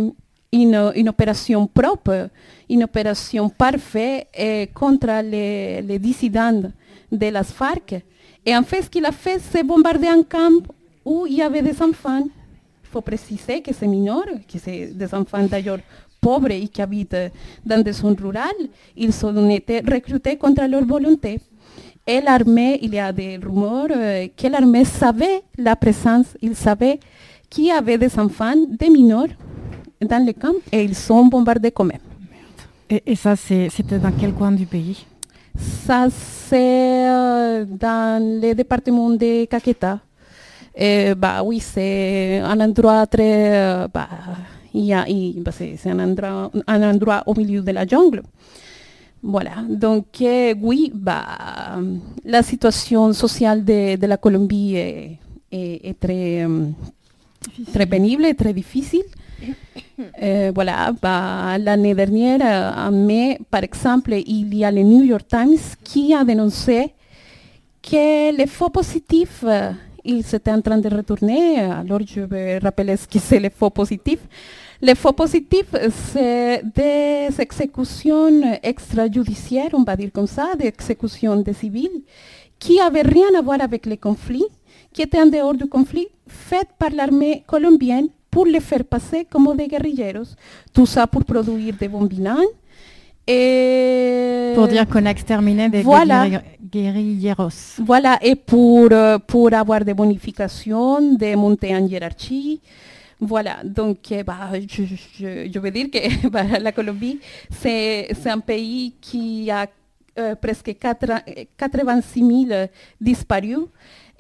[SPEAKER 25] une, une opération propre, une opération parfaite euh, contre les, les dissidents de las FARC. Et en fait, ce qu'il a fait, c'est bombarder un camp où il y avait des enfants. Il faut préciser que c'est mineur, que c'est des enfants d'ailleurs pauvres et qui habitent dans des zones rurales. Ils ont été recrutés contre leur volonté. Et l'armée, il y a des rumeurs euh, que l'armée savait la présence, il savait qu'il y avait des enfants, des mineurs dans le camp et ils sont bombardés quand même.
[SPEAKER 22] Et, et ça, c'était dans quel coin du pays?
[SPEAKER 25] Ça, c'est euh, dans le département de Caqueta. Et, bah oui, c'est un endroit très... bah, bah, c'est un endroit, un endroit au milieu de la jungle. Voilà, donc euh, oui, bah, la situation sociale de, de la Colombie est, est- est très, euh, très pénible, et très difficile. Euh, voilà, bah, l'année dernière, euh, en mai, par exemple, il y a le New York Times qui a dénoncé que les faux positifs, euh, ils étaient en train de retourner. Alors, je vais rappeler ce que c'est les faux positifs. Les faux positifs, c'est des exécutions extrajudiciaires, on va dire comme ça, des exécutions de civils, qui n'avaient rien à voir avec les conflits, qui étaient en dehors du conflit, faites par l'armée colombienne pour les faire passer comme des guerrilleros. Tout ça pour produire des bons bilans. Et
[SPEAKER 22] Pour dire qu'on a exterminé des
[SPEAKER 25] Voilà.
[SPEAKER 22] guerri- guerrilleros.
[SPEAKER 25] Voilà, et pour, euh, pour avoir des bonifications, de monter en hiérarchie. Voilà, donc euh, bah, je, je- je veux dire que bah, la Colombie, c'est un pays qui a euh, presque quatre- 86 000 disparus.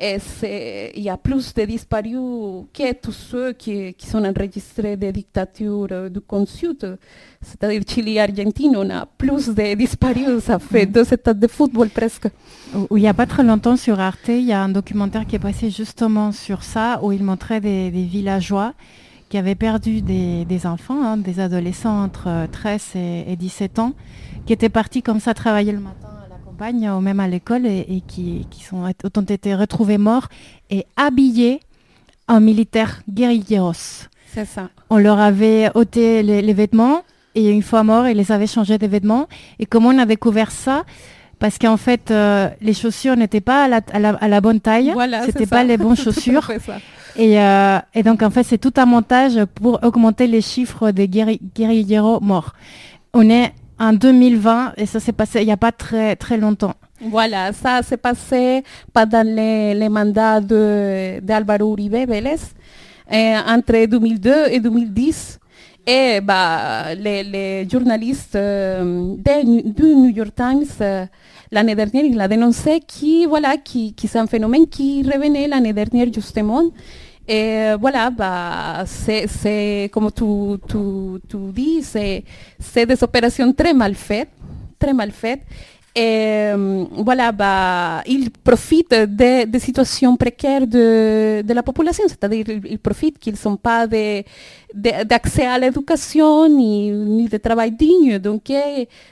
[SPEAKER 25] Il y a plus de disparus que tous ceux qui, qui sont enregistrés des dictatures euh, du Sud. C'est-à-dire Chili et Argentine, on a plus de disparus, ça fait deux états de football presque.
[SPEAKER 22] Où- il n'y a pas très longtemps sur Arte, il y a un documentaire qui est passé justement sur ça, où il montrait des, des villageois qui avaient perdu des, des enfants, hein, des adolescents entre euh, 13 et, et 17 ans, qui étaient partis comme ça travailler le matin ou même à l'école et, et qui, qui sont, ont été retrouvés morts et habillés en militaires guerrilleros.
[SPEAKER 25] C'est ça.
[SPEAKER 22] On leur avait ôté les, les vêtements et une fois morts, ils les avaient changés des vêtements. Et comment on a découvert ça? Parce qu'en fait, euh, les chaussures n'étaient pas à la, à la- à la bonne taille.
[SPEAKER 25] Voilà,
[SPEAKER 22] C'était pas
[SPEAKER 25] ça.
[SPEAKER 22] les bonnes chaussures. Et, euh, et donc, en fait, c'est tout un montage pour augmenter les chiffres des guérilleros morts. On est en 2020 et ça s'est passé il n'y a pas très, très longtemps.
[SPEAKER 25] Voilà, ça s'est passé pendant les, les mandats d'Alvaro Uribe Vélez entre 2002 et 2010. Et bah, les, journalistes euh, du New York Times, euh, l'année dernière, il a dénoncé qui, voilà, qui, qui c'est un phénomène qui revenait l'année dernière justement. Euh, voilà, bah, c'est, comme tu, dis, c'est, des opérations très mal faites, très mal faites. Et euh, voilà, bah, ils profitent des, situations précaires de, la population, c'est-à-dire ils, profitent qu'ils n'ont pas d'accès à l'éducation ni, de travail digne. Donc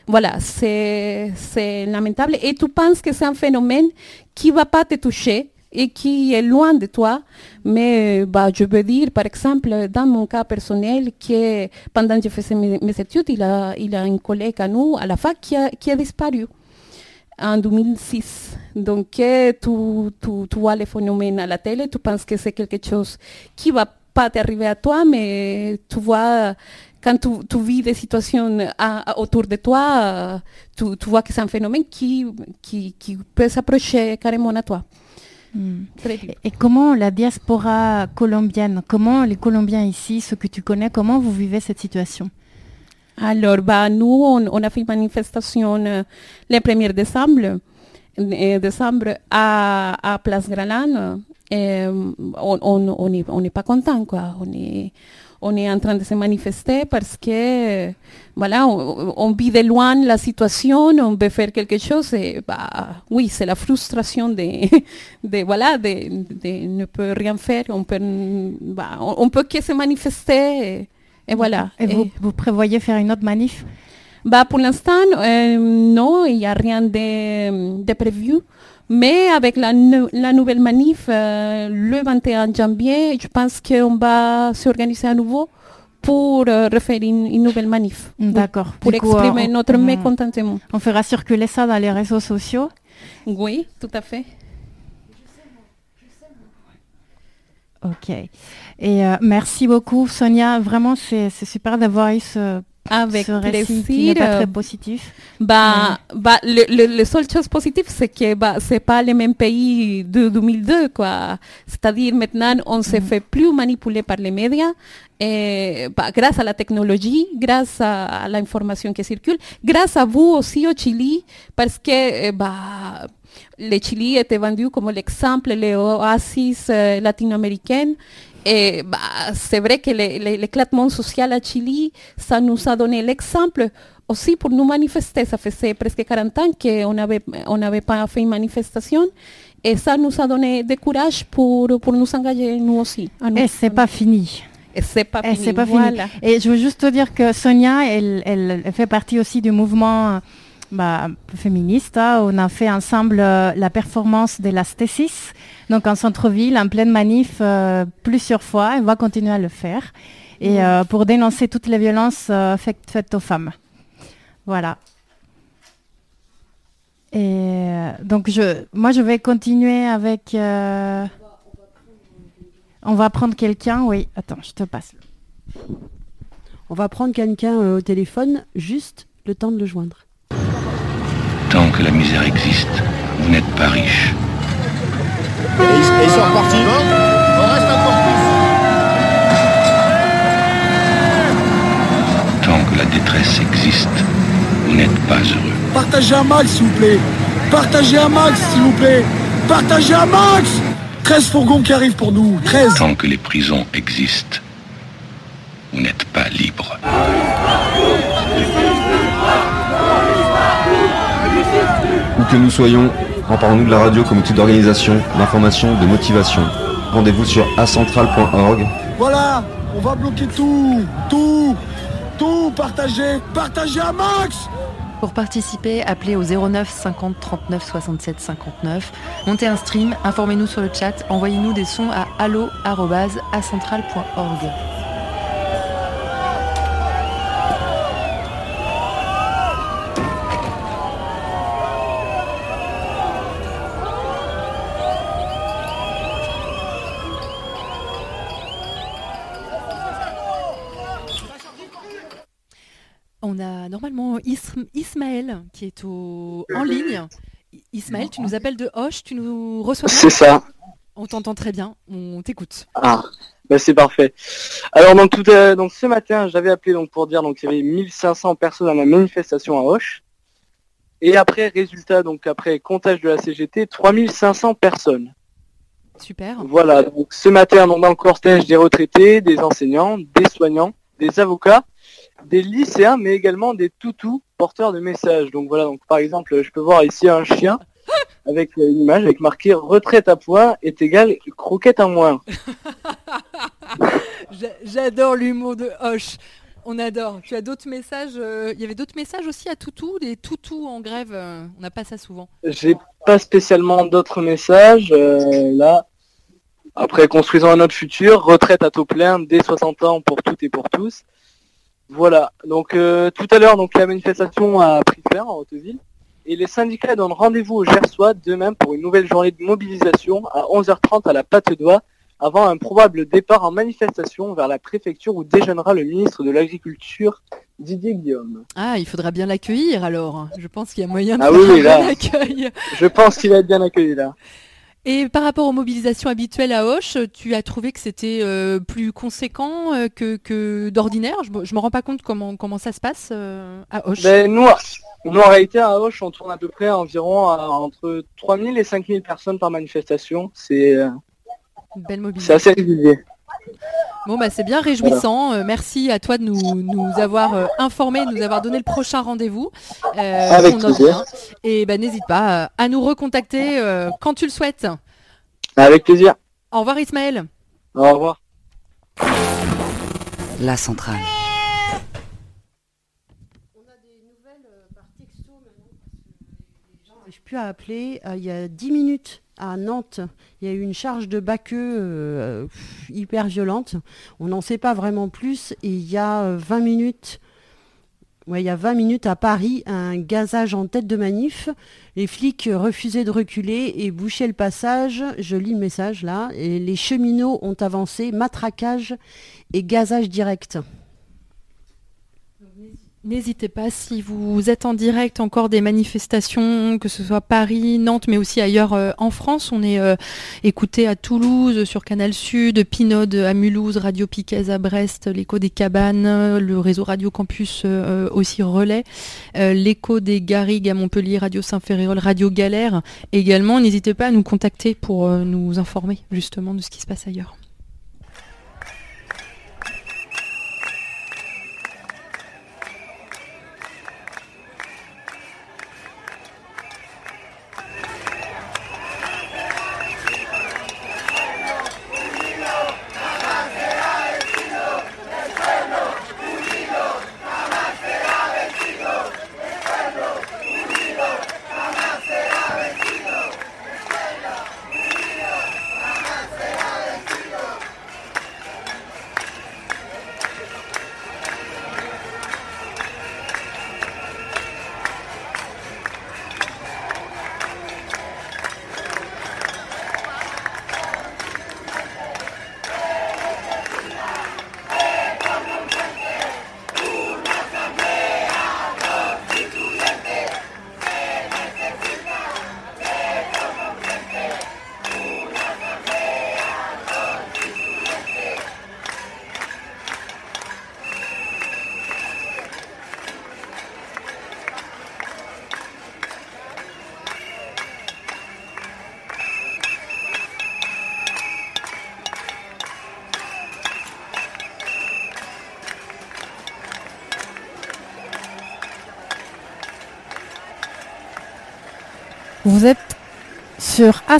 [SPEAKER 25] voilà, c'est lamentable. Et tu penses que c'est un phénomène qui ne va pas te toucher? Et qui est loin de toi. Mais bah, je veux dire, par exemple, dans mon cas personnel, que pendant que je faisais mes, études, il a, il a un collègue à nous, à la fac, qui a, disparu en 2006. Donc, euh, tu, tu, tu vois les phénomènes à la télé, tu penses que c'est quelque chose qui va pas t'arriver à toi, mais tu vois, quand tu, tu vis des situations autour de toi, euh, tu, tu vois que c'est un phénomène qui, qui, qui peut s'approcher carrément à toi. Très dur.
[SPEAKER 22] Et comment la diaspora colombienne, comment les Colombiens ici, ceux que tu connais, comment vous vivez cette situation?
[SPEAKER 25] Alors, bah, nous, on, on a fait une manifestation euh, le 1er décembre, décembre à, à Place Gralan. Et, euh, on on- on n'est on n'est pas content, quoi. On est, on est en train de se manifester parce que, voilà, on, on vit de loin la situation, on veut faire quelque chose. Et, bah, oui, c'est la frustration de, de voilà, de, de ne peut rien faire. On peut, bah, on, on peut que se manifester. Et, et voilà.
[SPEAKER 22] Et vous, vous prévoyez faire une autre manif?
[SPEAKER 25] Bah, pour l'instant, euh, non, il n'y a rien de, de prévu. Mais avec la, la nouvelle manif, euh, le 21 janvier, je pense qu'on va s'organiser à nouveau pour euh, refaire une, une nouvelle manif.
[SPEAKER 22] D'accord.
[SPEAKER 25] Pour
[SPEAKER 22] Du coup,
[SPEAKER 25] exprimer
[SPEAKER 22] on-
[SPEAKER 25] notre
[SPEAKER 22] on-
[SPEAKER 25] mécontentement.
[SPEAKER 22] On fera circuler ça dans les réseaux sociaux.
[SPEAKER 25] Oui, tout à fait.
[SPEAKER 22] Ok. Et euh, merci beaucoup, Sonia. Vraiment, c'est c'est super d'avoir eu ce,
[SPEAKER 25] Avec
[SPEAKER 22] ce récit qui n'est pas très positif.
[SPEAKER 25] Bah, bah, le, le, le seule chose positive, c'est que bah, c'est pas le même pays de 2002, quoi. C'est-à-dire maintenant, on se fait plus manipuler par les médias, et, bah, grâce à la technologie, grâce à, à l'information qui circule, grâce à vous aussi au Chili, parce que eh, bah, le Chili était vendu comme l'exemple, l'oasis euh, latino-américaine. Et bah, c'est vrai que l'éclatement social à Chili, ça nous a donné l'exemple aussi pour nous manifester. Ça faisait presque 40 ans qu'on n'avait on n'avait pas fait une manifestation. Et ça nous a donné du courage pour, pour nous engager nous aussi. à nous.
[SPEAKER 22] Et c'est pas fini.
[SPEAKER 25] Et c'est pas
[SPEAKER 22] Et
[SPEAKER 25] fini.
[SPEAKER 22] pas
[SPEAKER 25] voilà.
[SPEAKER 22] fini. Et je veux juste te dire que Sonia, elle, elle- elle fait partie aussi du mouvement bah, féministe. hein. On a fait ensemble euh, la performance de la Stésis, donc en centre-ville, en pleine manif, euh, plusieurs fois. Elle va continuer à le faire. Et euh, pour dénoncer toutes les violences euh, faites, faites aux femmes. Voilà. Et euh, donc, je, moi, je vais continuer avec... euh, on va prendre quelqu'un, oui. Attends, je te passe.
[SPEAKER 13] On va prendre quelqu'un euh, au téléphone, juste le temps de le joindre.
[SPEAKER 26] Tant que la misère existe, vous n'êtes pas riche.
[SPEAKER 2] Et ils, sont repartis. On reste encore
[SPEAKER 26] Tant que la détresse existe, vous n'êtes pas heureux.
[SPEAKER 2] Partagez un max, s'il vous plaît. Partagez un max, s'il vous plaît. Partagez un max 13 fourgons qui arrivent pour nous. 13.
[SPEAKER 26] Tant que les prisons existent, vous n'êtes pas libre.
[SPEAKER 6] Où que nous soyons, emparons-nous de la radio comme outil d'organisation, d'information, de motivation. Rendez-vous sur acentral.org.
[SPEAKER 2] Voilà, on va bloquer tout. Tout. Tout. Partagez. Partagez un max.
[SPEAKER 27] Pour participer, appelez au 09 50 39 67 59. Montez un stream, informez-nous sur le chat, envoyez-nous des sons à allo@acentral.org.
[SPEAKER 1] Ismaël qui est au... en ligne. Ismaël, tu nous appelles de Hoche, tu nous reçois
[SPEAKER 28] C'est ça.
[SPEAKER 1] On t'entend très bien, on t'écoute.
[SPEAKER 28] Ah, bah c'est parfait. Alors donc tout donc ce matin, j'avais appelé donc pour dire donc il y avait 1500 personnes à la manifestation à Hoche. Et après résultat donc après comptage de la CGT, 3500 personnes.
[SPEAKER 1] Super.
[SPEAKER 28] Voilà, donc ce matin donc dans le cortège des retraités, des enseignants, des soignants, des avocats, des lycéens mais également des toutous porteurs de messages. Donc voilà, donc par exemple, je peux voir ici un chien avec une image avec marqué retraite à poids est égal croquette à moins.
[SPEAKER 1] J'a- J'adore l'humour de Hoche. On adore. Tu as d'autres messages euh, Il y avait d'autres messages aussi à Toutou, des toutous en grève. euh, on n'a pas ça souvent.
[SPEAKER 28] J'ai pas spécialement d'autres messages euh, là. Après, construisons un autre futur, retraite à taux plein dès 60 ans pour toutes et pour tous. Voilà. Donc euh, tout à l'heure, donc la manifestation a pris fin en Hauteville et les syndicats donnent rendez-vous au Gersois demain pour une nouvelle journée de mobilisation à 11h30 à la Patte d'Oie avant un probable départ en manifestation vers la préfecture où déjeunera le ministre de l'Agriculture Didier Guillaume.
[SPEAKER 1] Ah, il faudra bien l'accueillir alors. Je pense qu'il y a moyen de
[SPEAKER 28] Ah oui, là.
[SPEAKER 1] accueil.
[SPEAKER 28] Je pense qu'il va être bien accueilli là.
[SPEAKER 1] Et par rapport aux mobilisations habituelles à Hoche, tu as trouvé que c'était euh, plus conséquent euh, que, que d'ordinaire? Je je me rends pas compte comment, comment ça se passe euh, à Hoche.
[SPEAKER 28] Ben, nous, nous, en réalité, à Hoche, on tourne à peu près environ à entre 3000 et 5000 personnes par manifestation. C'est
[SPEAKER 1] belle mobilisation.
[SPEAKER 28] assez régulier.
[SPEAKER 1] Bon, bah, c'est bien réjouissant. Euh, merci à toi de nous, nous avoir euh, informés, de nous avoir donné le prochain rendez-vous. Euh,
[SPEAKER 28] Avec
[SPEAKER 1] on
[SPEAKER 28] plaisir.
[SPEAKER 1] Et bah, n'hésite pas à nous recontacter euh, quand tu le souhaites.
[SPEAKER 28] Avec plaisir.
[SPEAKER 1] Au revoir Ismaël.
[SPEAKER 28] Au revoir.
[SPEAKER 12] La centrale.
[SPEAKER 13] pu appeler euh, il y a 10 minutes à Nantes. Il y a eu une charge de baqueux euh, hyper violente. On n'en sait pas vraiment plus. Et il y a euh, 20 minutes, ouais, il y a 20 minutes à Paris, un gazage en tête de manif. Les flics refusaient de reculer et bouchaient le passage. Je lis le message là. Les cheminots ont avancé, matraquage et gazage direct.
[SPEAKER 1] N'hésitez pas si vous êtes en direct encore des manifestations, que ce soit Paris, Nantes, mais aussi ailleurs euh, en France. On est euh, écouté à Toulouse, sur Canal Sud, Pinode à Mulhouse, Radio Piquez à Brest, l'écho des cabanes, euh, le réseau Radio Campus aussi relais, l'écho des Garrigues à Montpellier, Radio Saint-Ferréol, Radio Galère également. N'hésitez pas à nous contacter pour nous informer justement de ce qui se passe ailleurs.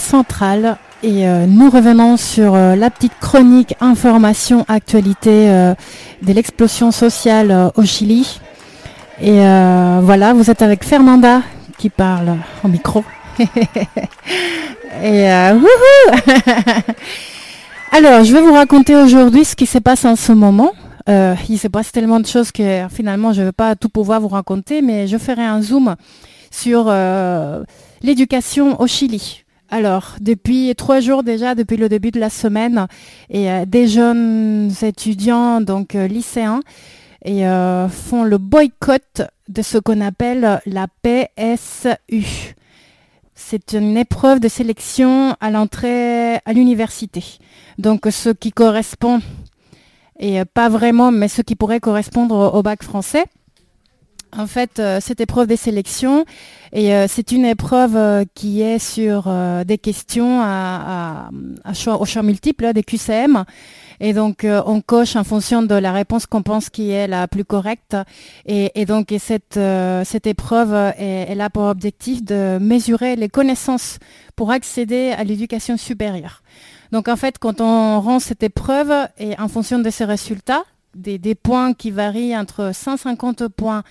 [SPEAKER 22] Centrale et euh, nous revenons sur euh, la petite chronique information actualité euh, de l'explosion sociale au Chili. Et voilà, vous êtes avec Fernanda qui parle au micro. et Alors, je vais vous raconter aujourd'hui ce qui se passe en ce moment. Il se passe tellement de choses que finalement, je ne vais pas tout pouvoir vous raconter, mais je ferai un zoom sur l'éducation au Chili. Alors, depuis trois jours déjà, depuis le début de la semaine, euh, des jeunes étudiants, donc euh, lycéens, euh, font le boycott de ce qu'on appelle la PSU. C'est une épreuve de sélection à l'entrée à l'université. Donc, ce qui correspond, et pas vraiment, mais ce qui pourrait correspondre au bac français. En fait, euh, cette épreuve des sélections, euh, c'est une épreuve euh, qui est sur des questions à, au choix multiple, hein, des QCM. Et donc, on coche en fonction de la réponse qu'on pense qui est la plus correcte. Et, donc, et cette, épreuve est, a pour objectif de mesurer les connaissances pour accéder à l'éducation supérieure. Donc, en fait, quand on rend cette épreuve, et en fonction de ses résultats, des points qui varient entre 150 points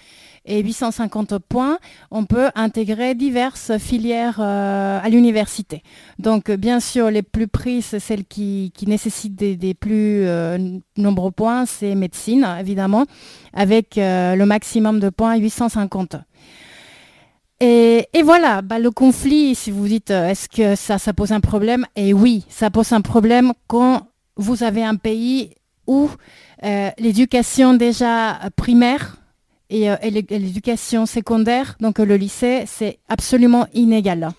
[SPEAKER 22] et 850 points, on peut intégrer diverses filières euh, à l'université. Donc, euh, bien sûr, les plus prises, c'est celles qui, nécessitent des, plus euh, nombreux points, c'est médecine, évidemment, avec le maximum de points, 850. Et, voilà, bah, le conflit, si vous dites, est-ce que ça, pose un problème? Et oui, ça pose un problème quand vous avez un pays où l'éducation déjà primaire et, euh, l'éducation secondaire, donc euh, le lycée, c'est absolument inégal.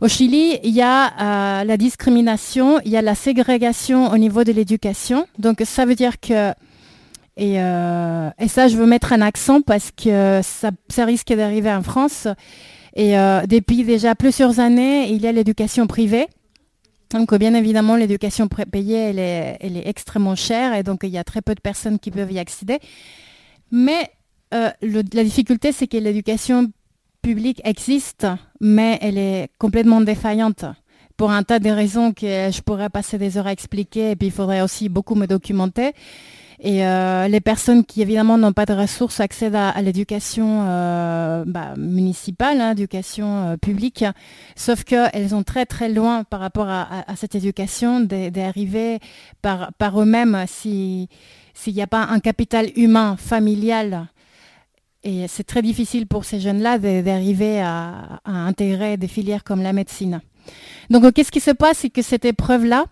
[SPEAKER 22] Au Chili, il y a euh, la discrimination, il y a la ségrégation au niveau de l'éducation. Donc ça veut dire que, et, ça je veux mettre un accent parce que ça, risque d'arriver en France. Et depuis déjà plusieurs années, il y a l'éducation privée. Donc bien évidemment, l'éducation payée, elle est, elle est extrêmement chère et donc il y a très peu de personnes qui peuvent y accéder. Mais euh, la difficulté, c'est que l'éducation publique existe, mais elle est complètement défaillante pour un tas de raisons que je pourrais passer des heures à expliquer et puis il faudrait aussi beaucoup me documenter. Et euh, les personnes qui évidemment n'ont pas de ressources accèdent à, l'éducation euh, bah, municipale, hein, éducation euh, publique, sauf qu'elles sont très très loin par rapport à, cette éducation d'arriver par, eux-mêmes si- s'il n'y a pas un capital humain, familial. Et c'est très difficile pour ces jeunes-là d'arriver à, intégrer des filières comme la médecine. Donc euh, qu'est-ce qui se passe, c'est que cette épreuve-là,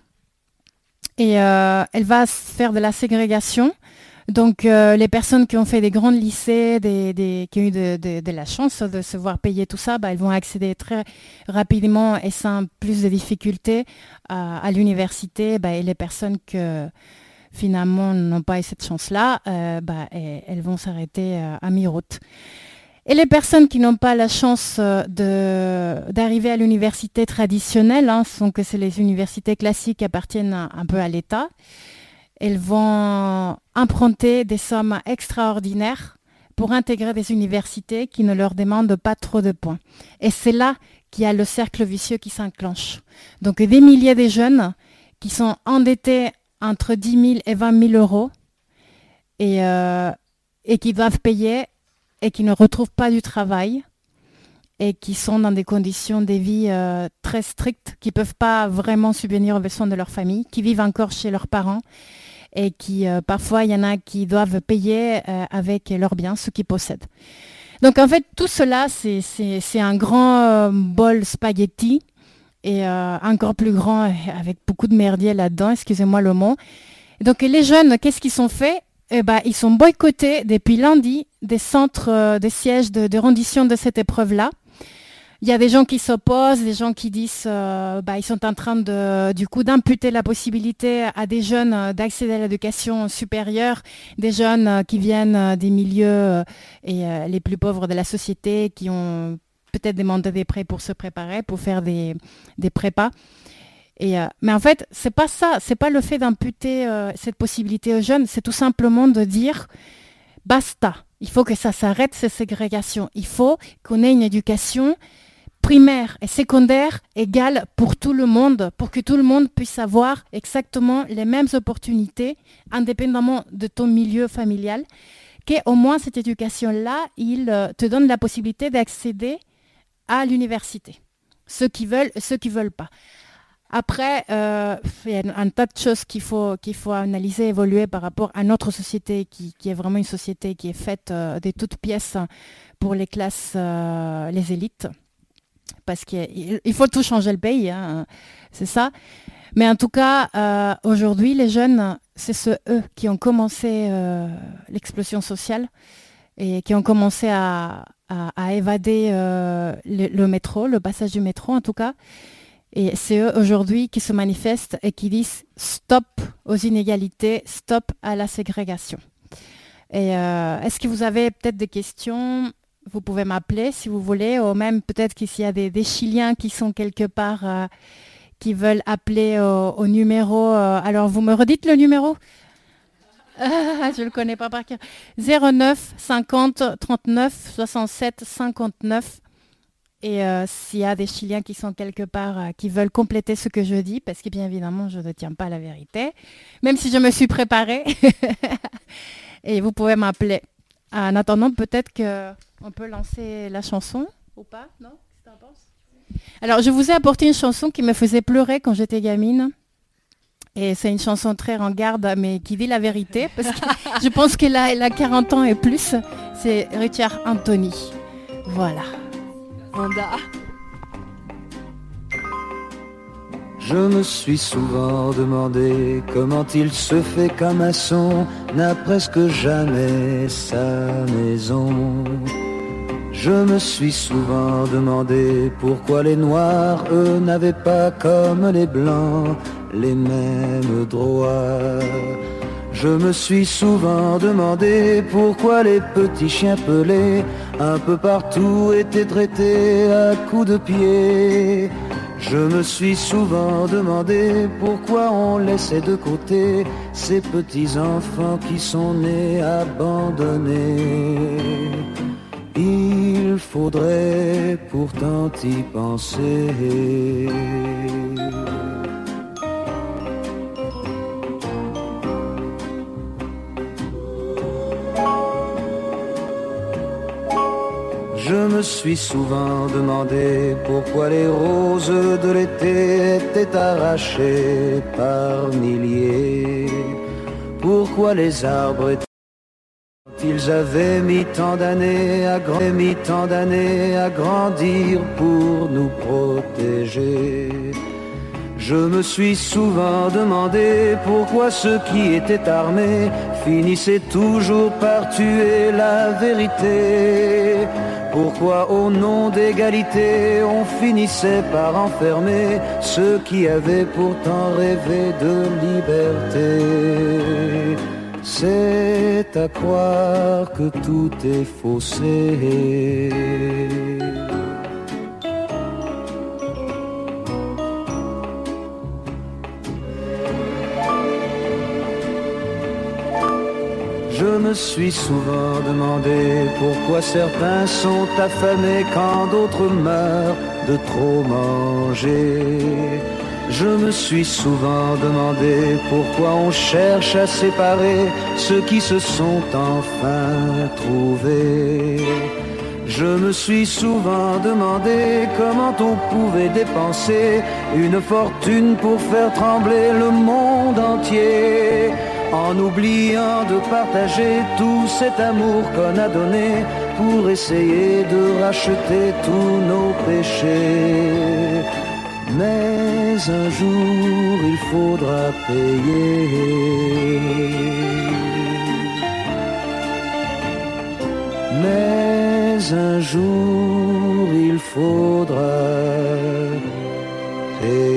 [SPEAKER 22] euh, elle va faire de la ségrégation. Donc euh, les personnes qui ont fait des grands lycées, qui ont eu de, la chance de se voir payer tout ça, bah, elles vont accéder très rapidement et sans plus de difficultés à, à l'université. Bah, et les personnes que finalement n'ont pas eu cette chance-là, euh, bah, elles vont s'arrêter euh, à mi-route. Et les personnes qui n'ont pas la chance euh, d'arriver à l'université traditionnelle, hein, sont que c'est les universités classiques qui appartiennent un, un peu à l'État, elles vont emprunter des sommes extraordinaires pour intégrer des universités qui ne leur demandent pas trop de points. Et c'est là qu'il y a le cercle vicieux qui s'enclenche. Donc des milliers de jeunes qui sont endettés entre 10 000 et 20 000 euros et, euh, et qui doivent payer et qui ne retrouvent pas du travail et qui sont dans des conditions de vie euh, très strictes, qui ne peuvent pas vraiment subvenir aux besoins de leur famille, qui vivent encore chez leurs parents et qui, euh, parfois, il y en a qui doivent payer avec leurs biens, ce qu'ils possèdent. Donc, en fait, tout cela, c'est- un grand bol spaghetti et euh, encore plus grand euh, avec beaucoup de merdier là-dedans, excusez-moi le mot. Donc, les jeunes, qu'est-ce qu'ils sont faits eh ben, ils sont boycottés depuis lundi des centres, euh, des sièges de, de rendition de cette épreuve-là. Il y a des gens qui s'opposent, des gens qui disent euh, bah, ils sont en train de, du coup d'imputer la possibilité à des jeunes d'accéder à l'éducation supérieure, des jeunes qui viennent des milieux et les plus pauvres de la société, qui ont peut-être demandé des prêts pour se préparer, pour faire des, des prépas. Et, euh, mais en fait, c'est pas ça, c'est pas le fait d'imputer euh, cette possibilité aux jeunes, c'est tout simplement de dire basta. Il faut que ça s'arrête ces ségrégations. Il faut qu'on ait une éducation primaire et secondaire égale pour tout le monde, pour que tout le monde puisse avoir exactement les mêmes opportunités, indépendamment de ton milieu familial, qu'au moins cette éducation-là, il euh, te donne la possibilité d'accéder à l'université. Ceux qui veulent, ceux qui veulent pas. Après, euh, il y a un tas de choses qu'il faut, qu'il faut analyser, évoluer par rapport à notre société, qui, qui est vraiment une société qui est faite euh, de toutes pièces pour les classes, euh, les élites. Parce qu'il il faut tout changer le pays, hein, c'est ça. Mais en tout cas, euh, aujourd'hui, les jeunes, c'est ceux, eux, qui ont commencé l'explosion sociale et qui ont commencé à, à- évader euh, le, métro, le passage du métro en tout cas. Et c'est eux aujourd'hui qui se manifestent et qui disent stop aux inégalités, stop à la ségrégation. Euh, est-ce que vous avez peut-être des questions? Vous pouvez m'appeler si vous voulez, ou même peut-être qu'il y a des, Chiliens qui sont quelque part, euh, qui veulent appeler au, numéro. alors vous me redites le numéro? Ah, je ne le connais pas par cœur. 09 50 39 67 59. Et euh, s'il y a des Chiliens qui sont quelque part, euh, qui veulent compléter ce que je dis, parce que bien évidemment, je ne tiens pas la vérité, même si je me suis préparée. Et vous pouvez m'appeler. En attendant, peut-être qu'on peut lancer la chanson ou pas, non? Alors, je vous ai apporté une chanson qui me faisait pleurer quand j'étais gamine. Et c'est une chanson très rengarde, mais qui dit la vérité, parce que je pense qu'elle a, elle a 40 ans et plus. C'est Richard Anthony. Voilà.
[SPEAKER 1] Vanda.
[SPEAKER 29] Je me suis souvent demandé comment il se fait qu'un maçon n'a presque jamais sa maison. Je me suis souvent demandé pourquoi les noirs, eux, n'avaient pas comme les blancs les mêmes droits. Je me suis souvent demandé pourquoi les petits chiens pelés, un peu partout, étaient traités à coups de pied. Je me suis souvent demandé pourquoi on laissait de côté ces petits enfants qui sont nés abandonnés. Il faudrait pourtant y penser. Me suis souvent demandé pourquoi les roses de l'été étaient arrachées par milliers. Pourquoi les arbres étaient ils avaient mis tant d'années à, mis tant d'années à grandir pour nous protéger? Je me suis souvent demandé pourquoi ceux qui étaient armés finissaient toujours par tuer la vérité. Pourquoi au nom d'égalité on finissait par enfermer ceux qui avaient pourtant rêvé de liberté? C'est à croire que tout est faussé. Me suis souvent demandé pourquoi certains sont affamés quand d'autres meurent de trop manger. Je me suis souvent demandé pourquoi on cherche à séparer ceux qui se sont enfin trouvés. Je me suis souvent demandé comment on pouvait dépenser une fortune pour faire trembler le monde entier, en oubliant de partager tout cet amour qu'on a donné pour essayer de racheter tous nos péchés. Mais un jour il faudra payer. Mais un jour il faudra payer.